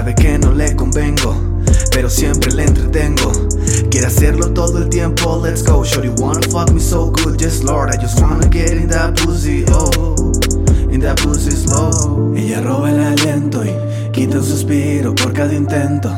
Sabe que no le convengo, pero siempre le entretengo. Quiere hacerlo todo el tiempo, let's go. Shorty wanna fuck me so good, just Lord, I just wanna get in that pussy, oh. In that pussy slow. Ella roba el aliento y quita un suspiro por cada intento.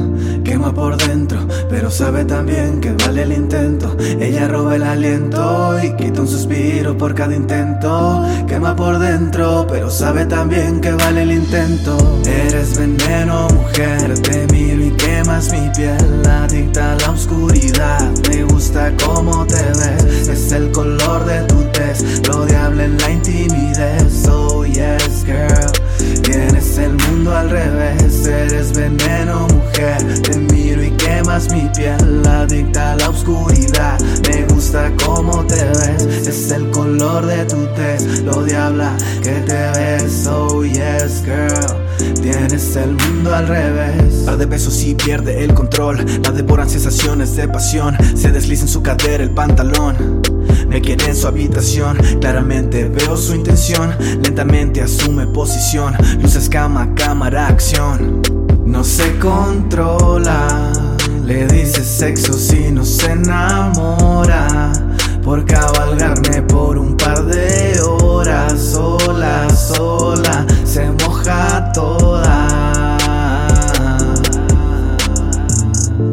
Quema por dentro, pero sabe también que vale el intento. Ella roba el aliento y quita un suspiro por cada intento. Quema por dentro, pero sabe también que vale el intento. Eres veneno, mujer, te miro y quemas mi piel. Adicta a la oscuridad, me gusta cómo te ves. Es el color de Me gusta cómo te ves, es el color de tu tez, lo diabla que te ves. Oh yes, girl. Tienes el mundo al revés. Par de besos y pierde el control. La devoran sensaciones de pasión. Se desliza en su cadera el pantalón. Me quiere en su habitación. Claramente veo su intención. Lentamente asume posición. Luces, cama, cámara, acción. No se controla. Le dice sexo si no se enamora. Por cabalgarme por un par de horas. Sola, sola. Se moja toda.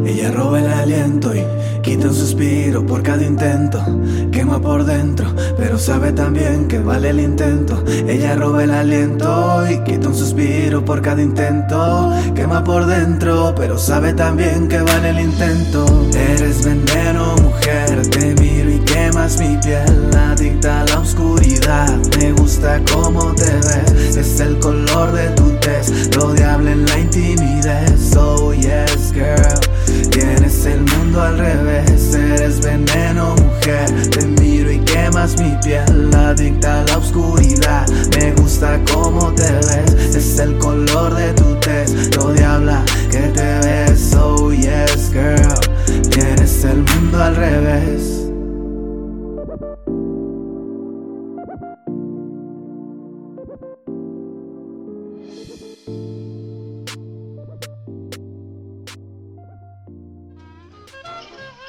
Ella roba el aliento y quita un suspiro por cada intento. Quema por dentro, pero sabe también que vale el intento. Ella roba el aliento y quita un suspiro por cada intento. Quema por dentro, pero sabe también que vale el intento. Eres veneno, mujer, te quemas mi piel. Adicta a la oscuridad, me gusta cómo te ves. Es el color de tu tez, lo diable en la intimidad. Oh yes, girl. Tienes el mundo al revés, eres veneno, mujer. Te miro y quemas mi piel, adicta a la oscuridad. Me gusta cómo te ves, es el color de tu tez.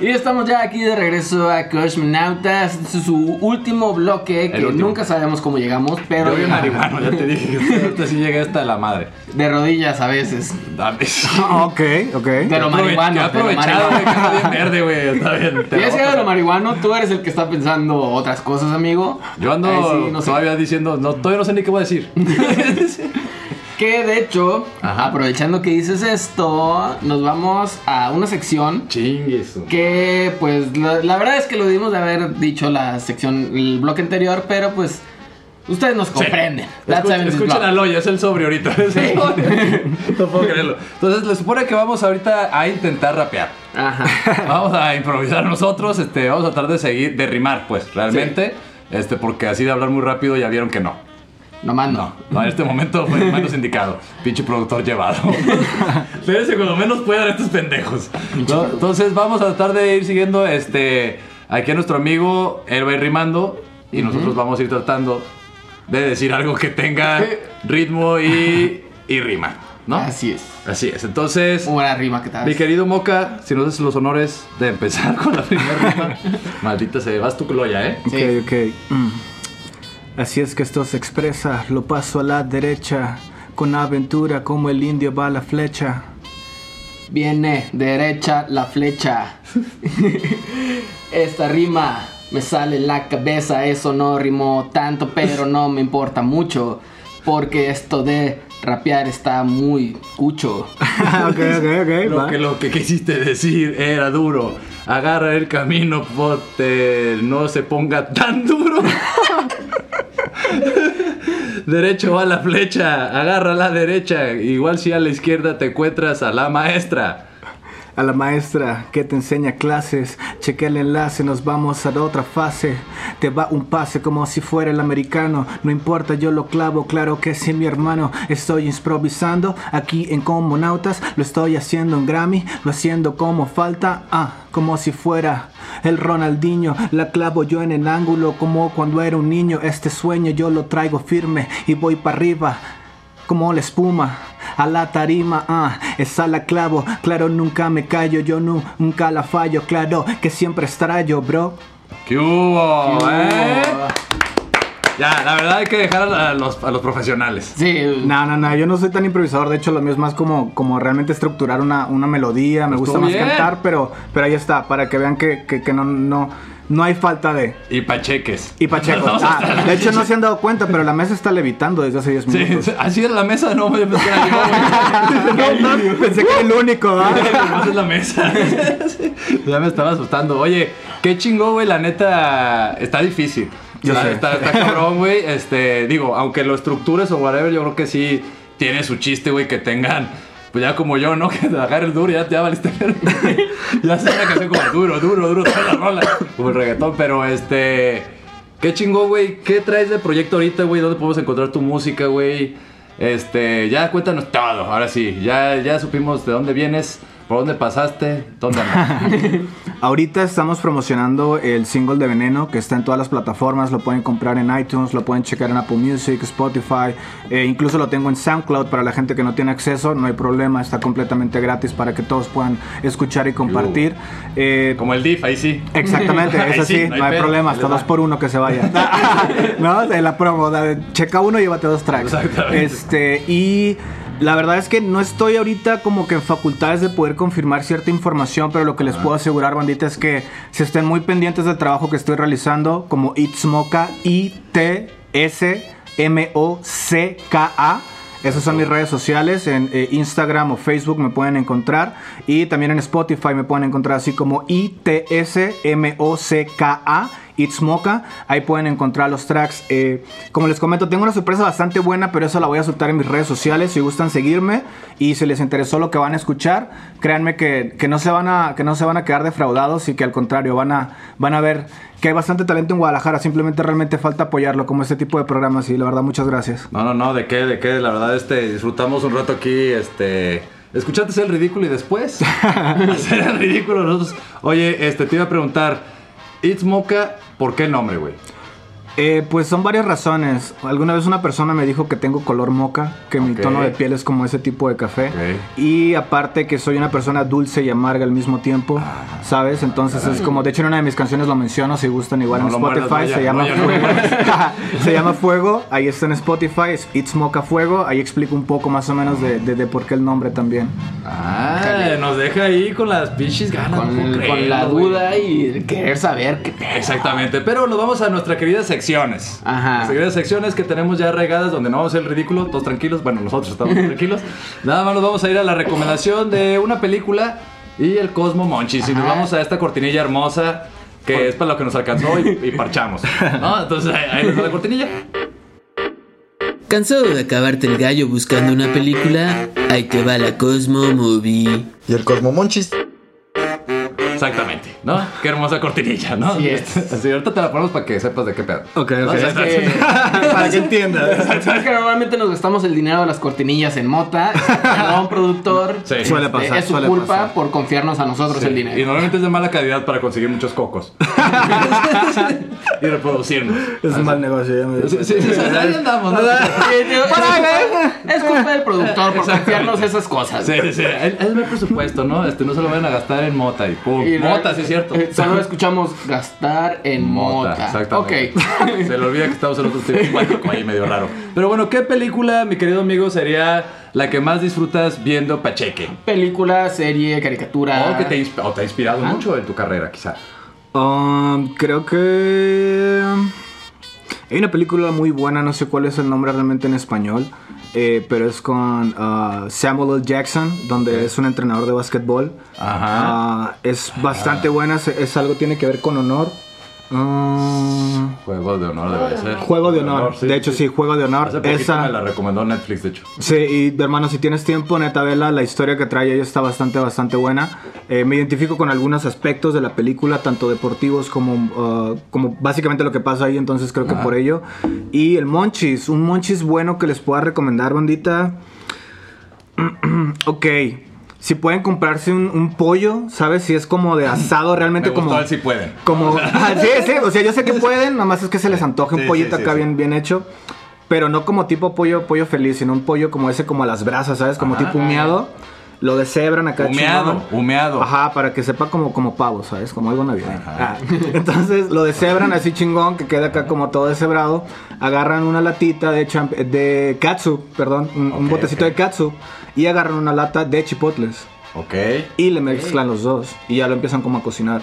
Y estamos ya aquí de regreso a Cosmonautas. Este es su último bloque que último. nunca sabemos cómo llegamos, pero Yo bien marihuano, ya te dije ahorita sí llegué hasta la madre. de rodillas a veces. Dame. Ah, ok, ok. De lo marihuano. Qué de lo aprovechado, güey, que bien verde, güey. Está bien. te Y es que lo- de lo marihuano, tú eres el que está pensando otras cosas, amigo. Yo ando sí, no sé. todavía diciendo, no, todavía no sé ni qué voy a decir. Que de hecho, Ajá. aprovechando que dices esto, nos vamos a una sección Chingues. que, pues, la, la verdad es que lo debimos de haber dicho la sección, el bloque anterior, pero pues, ustedes nos comprenden. That's Escuchen, 70s escuchen Block. a Loya, es el sobrio ahorita. Es el sobrio. no puedo creerlo. Entonces, les supone que vamos ahorita a intentar rapear. Ajá. Vamos a improvisar nosotros, este, vamos a tratar de seguir, de rimar, pues, realmente. Este, porque así de hablar muy rápido ya vieron que no. Nomás No, no. no, en este momento fue el menos indicado. Pinche productor llevado. Espérense cuando menos puedan estos pendejos. ¿no? Entonces vamos a tratar de ir siguiendo este aquí a nuestro amigo, él va a ir rimando y nosotros vamos a ir tratando de decir algo que tenga ritmo y, y rima, ¿no? Así es. Así es. Entonces, buena rima que tal. mi querido Moca, si nos haces los honores de empezar con la primera rima, maldita se vas tu cloya, ¿eh? Ok, Sí. ok. Mm. Así es que esto se expresa, lo paso a la derecha, con aventura como el indio va a la flecha. Viene derecha la flecha. Esta rima me sale en la cabeza, eso no rimó tanto, pero no me importa mucho. Porque esto de rapear está muy cucho. ok, ok, ok. Lo que, lo que quisiste decir era duro. Agarra el camino, pote, no se ponga tan duro. Derecho va la flecha, agarra la derecha. Igual si a la izquierda te encuentras a la maestra. A la maestra que te enseña clases, cheque el enlace, nos vamos a otra fase. Te va un pase como si fuera el americano. No importa, yo lo clavo, claro que sí, mi hermano. Estoy improvisando aquí en Comonautas. Lo estoy haciendo en Grammy, lo haciendo como falta. Ah, como si fuera el Ronaldinho. La clavo yo en el ángulo, como cuando era un niño. Este sueño yo lo traigo firme y voy para arriba como la espuma a la tarima, ah, esa la clavo, claro nunca me callo, yo nu- nunca la fallo, claro que siempre extraño, bro. ¿Qué hubo? eh? Ya, la verdad hay que dejar a los, a los profesionales. Sí, No, no, no, yo no soy tan improvisador. De hecho, lo mío es más como, como realmente estructurar una, una melodía. Me gusta Estuvo más bien. cantar, pero, pero ahí está, para que vean que, que, que no, no, no hay falta de. Y pacheques. Y Pacheco. Vamos a estar- Ah, de hecho, no se han dado cuenta, pero la mesa está levitando desde hace 10 Sí, minutos. sí, así era la mesa, no, yo pensé que era yo, güey. No, no, pensé que era el único, ¿ah? Esa es la mesa. Ya me estaba asustando. Oye, qué chingón, güey. La neta está difícil. Yo está, sé. está, está cabrón, güey. Este, digo, aunque lo estructures o whatever, yo creo que sí tiene su chiste, güey, que tengan. Pues ya como yo, ¿no? Que te agarre el duro y ya te valiste. ya sé una canción como duro, duro, duro, toda la rola. Como el reggaetón, pero este. Qué chingón, güey. ¿Qué traes de proyecto ahorita, güey? ¿Dónde podemos encontrar tu música, güey? Este, ya cuéntanos todo. Ahora sí, ya, ya supimos de dónde vienes, por dónde pasaste, dónde. Ahorita estamos promocionando el single de Veneno que está en todas las plataformas. Lo pueden comprar en iTunes, lo pueden checar en Apple Music, Spotify. eh, incluso lo tengo en SoundCloud para la gente que no tiene acceso. No hay problema, está completamente gratis para que todos puedan escuchar y compartir. Eh, Como el DIF, ahí sí. Exactamente, es así, sí, no hay, problema, hasta dos por uno que se vaya. ¿No? De la promo, de- checa uno y llévate dos tracks. Exactamente. Este, y la verdad es que no estoy ahorita como que en facultades de poder confirmar cierta información, pero lo que les puedo asegurar, bandita, es que se estén muy pendientes del trabajo que estoy realizando, como It's Mocha, I-T-S-M-O-C-K-A. Esas son mis redes sociales, en eh, Instagram o Facebook me pueden encontrar y también en Spotify me pueden encontrar así como I-T-S-M-O-C-K-A. It's Mocha, ahí pueden encontrar los tracks. Eh, como les comento, tengo una sorpresa bastante buena, pero eso la voy a soltar en mis redes sociales. Si gustan seguirme y si les interesó lo que van a escuchar, créanme que, que no, se van a, que no se van a quedar defraudados y que al contrario van a, van a ver que hay bastante talento en Guadalajara. Simplemente realmente falta apoyarlo como este tipo de programas y la verdad muchas gracias. No, no, no, de qué, de qué, la verdad, este, disfrutamos un rato aquí, este. Escuchaste hacer el ridículo y después hacer el ridículo nosotros. Oye, este, te iba a preguntar, It's Mocha, ¿por qué el nombre, güey? Eh, pues son varias razones. Alguna vez una persona me dijo que tengo color moca, que mi Ok. tono de piel es como ese tipo de café. Ok. Y aparte que soy una persona dulce y amarga al mismo tiempo, Ah. ¿sabes? Entonces es como, de hecho en una de mis canciones lo menciono, si gustan igual No en Spotify, vaya, se llama no Fuego. se llama Fuego, ahí está en Spotify, es It's Mocha Fuego, ahí explico un poco más o menos de, de- de por qué el nombre también. Ah, nos deja ahí con las pinches ganas. con, no con la duda y querer saber qué. Exactamente, pero nos vamos a nuestras queridas secciones. Ajá. Queridas secciones que tenemos ya regadas donde no vamos a hacer el ridículo, todos tranquilos. Bueno, nosotros estamos tranquilos. Nada más nos vamos a ir a la recomendación de una película y el Cosmo Monchis. Y nos vamos a esta cortinilla hermosa que es para lo que nos alcanzó y, y parchamos. ¿no? Entonces ahí, ahí les va la cortinilla. ¿Cansado de acabarte el gallo buscando una película? Ahí te va la Cosmo Movie. Y el Cosmomonchis. Exactamente, ¿no? Qué hermosa cortinilla, ¿no? Así es. Así, ahorita te la ponemos para que sepas de qué pedo. Ok, ¿No? ok. Es que, Para que entiendas. es que normalmente nos gastamos el dinero de las cortinillas en mota. Perdón, productor. Sí. Este, Suele pasar, Es su suele culpa pasar. por confiarnos a nosotros Sí, el dinero. Y normalmente es de mala calidad para conseguir muchos cocos. y reproducirnos. Es un mal negocio, ya me Sí, sí, sí, sí, ahí andamos, ¿no? Sí, digo, es, es culpa del productor por confiarnos esas cosas. Sí, sí, sí. Él, él ve presupuesto, ¿no? Este, no se lo van a gastar en mota y pum. Y mota, sí es cierto. eh, Solo escuchamos gastar en mota. exactamente. Ok. Se le olvida que estamos en otro tipo ahí medio raro. Pero bueno, ¿qué película, mi querido amigo, sería la que más disfrutas viendo Pacheque? Película, serie, caricatura. O que te, insp- o te ha inspirado Ah. mucho en tu carrera, quizá. Um, creo que hay una película muy buena, no sé cuál es el nombre realmente en español, eh, pero es con uh, Samuel L. Jackson, donde es un entrenador de básquetbol. Ajá. Ah, es bastante buena, es, es algo tiene que ver con honor. Ah, Juego de honor debe de ser. juego de honor, de hecho sí, juego de honor. Hace Esa, me la recomendó Netflix, de hecho. Sí, y hermano, si tienes tiempo, neta, vela, la historia que trae ella está bastante, bastante buena. Eh, me identifico con algunos aspectos de la película, tanto deportivos como, uh, como básicamente lo que pasa ahí, entonces creo que por ello. Y el Monchis, un Monchis bueno que les pueda recomendar, bandita. ok. Si pueden comprarse un, un pollo, ¿sabes? Si es como de asado, realmente Me como... si pueden. Como, Ah, sí, sí, o sea, yo sé que pueden, nada más es que se les antoje un Sí, pollito sí, acá bien, bien hecho. Pero no como tipo pollo, pollo feliz, sino un pollo como ese, como a las brasas, ¿sabes? Como Ajá. tipo humeado. Lo deshebran acá Humeado, chingón. humeado. Ajá, para que sepa como, como pavo, ¿sabes? Como algo navideño. Ah, entonces lo deshebran así chingón, que queda acá como todo deshebrado. Agarran una latita de, champ- de katsu, perdón, un, botecito de katsu. Y agarran una lata de chipotles. Ok. Y le mezclan los dos. Y ya lo empiezan como a cocinar.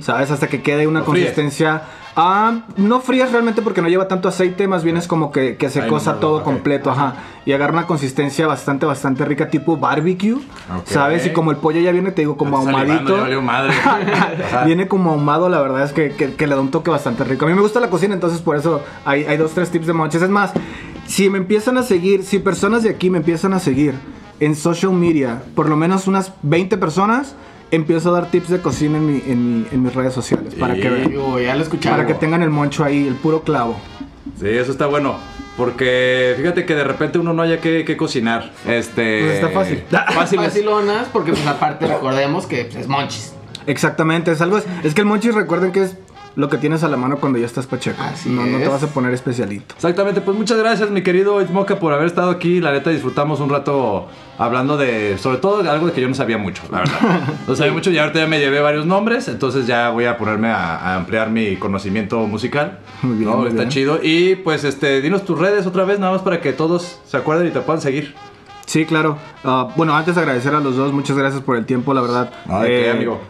¿Sabes? Hasta que quede una Lo consistencia. Ah, no frías realmente porque no lleva tanto aceite, más bien es como que, que se cosa todo completo, ajá. Y agarra una consistencia bastante, bastante rica, tipo barbecue, Ok. ¿sabes? Y como el pollo ya viene, te digo, como Estoy salivando, ahumadito. valió madre. Viene como ahumado, la verdad es que, que- que le da un toque bastante rico. A mí me gusta la cocina, entonces por eso hay, hay dos, tres tips de monches. Es más, si me empiezan a seguir, si personas de aquí me empiezan a seguir en social media, por lo menos unas 20 personas, empiezo a dar tips de cocina en, mi- en mi- en mis redes sociales. Para que vean. Ya lo. Para que tengan el moncho ahí, el puro clavo. Sí, eso está bueno. Porque fíjate que de repente uno no haya que, que cocinar. Este. Pues está fácil. Fácil. Facilonas, porque pues aparte recordemos que pues, es monchis. Exactamente, es algo. Es que el monchis, recuerden que es lo que tienes a la mano cuando ya estás pacheco. Así no, no te vas a poner especialito. Exactamente, pues muchas gracias mi querido Itzmoka por haber estado aquí. La neta disfrutamos un rato hablando de, sobre todo de algo de que yo no sabía mucho, la verdad. No sabía mucho y ahorita ya me llevé varios nombres, entonces ya voy a ponerme a, a ampliar mi conocimiento musical. Muy bien, ¿no? muy Está bien. chido. Y pues este, dinos tus redes otra vez, nada más para que todos se acuerden y te puedan seguir. Sí, claro. Ah, bueno, antes de agradecer a los dos, muchas gracias por el tiempo, la verdad. No, ¿de qué, amigo?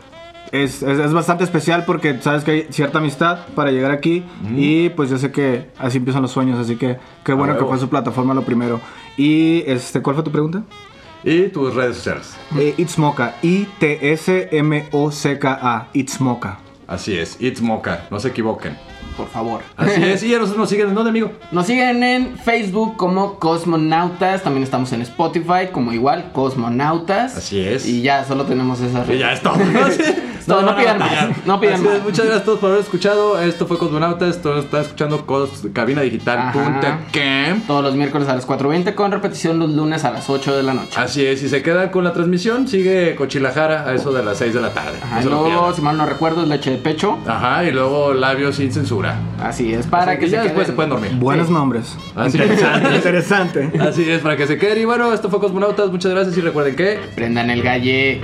Es, es- es bastante especial porque sabes que hay cierta amistad para llegar aquí y pues yo sé que así empiezan los sueños, así que qué bueno que fue su plataforma lo primero. Y este, ¿cuál fue tu pregunta? Y tus redes sociales. Eh, It's Mocha, I-T-S-M-O-C-K-A, It's Mocha. Así es, Itzmoka, no se equivoquen. Por favor. Así es, y a nosotros nos siguen en dónde, amigo. Nos siguen en Facebook como Cosmonautas. También estamos en Spotify como igual, Cosmonautas. Así es. Y ya solo tenemos esas Y ya es todo. No, no pidan más, no pidan más. Muchas gracias a todos por haber escuchado. Esto fue Cosmonautas. Esto está escuchando Cos cabinadigital.com. Todos los miércoles a las 4.20 con repetición los lunes a las 8 de la noche. Así es, si se quedan con la transmisión, sigue Cochilajara a eso de las 6 de la tarde. Ajá, No luego, si mal no recuerdo, es leche de pecho. Ajá, y luego labios sin censura. Así es, para Así que, que ya se después se pueden dormir. Buenos nombres. Así Interesante. es. Interesante. Así es, para que se queden. Y bueno, esto fue Cosmonautas. Muchas gracias y recuerden que. Prendan el galle.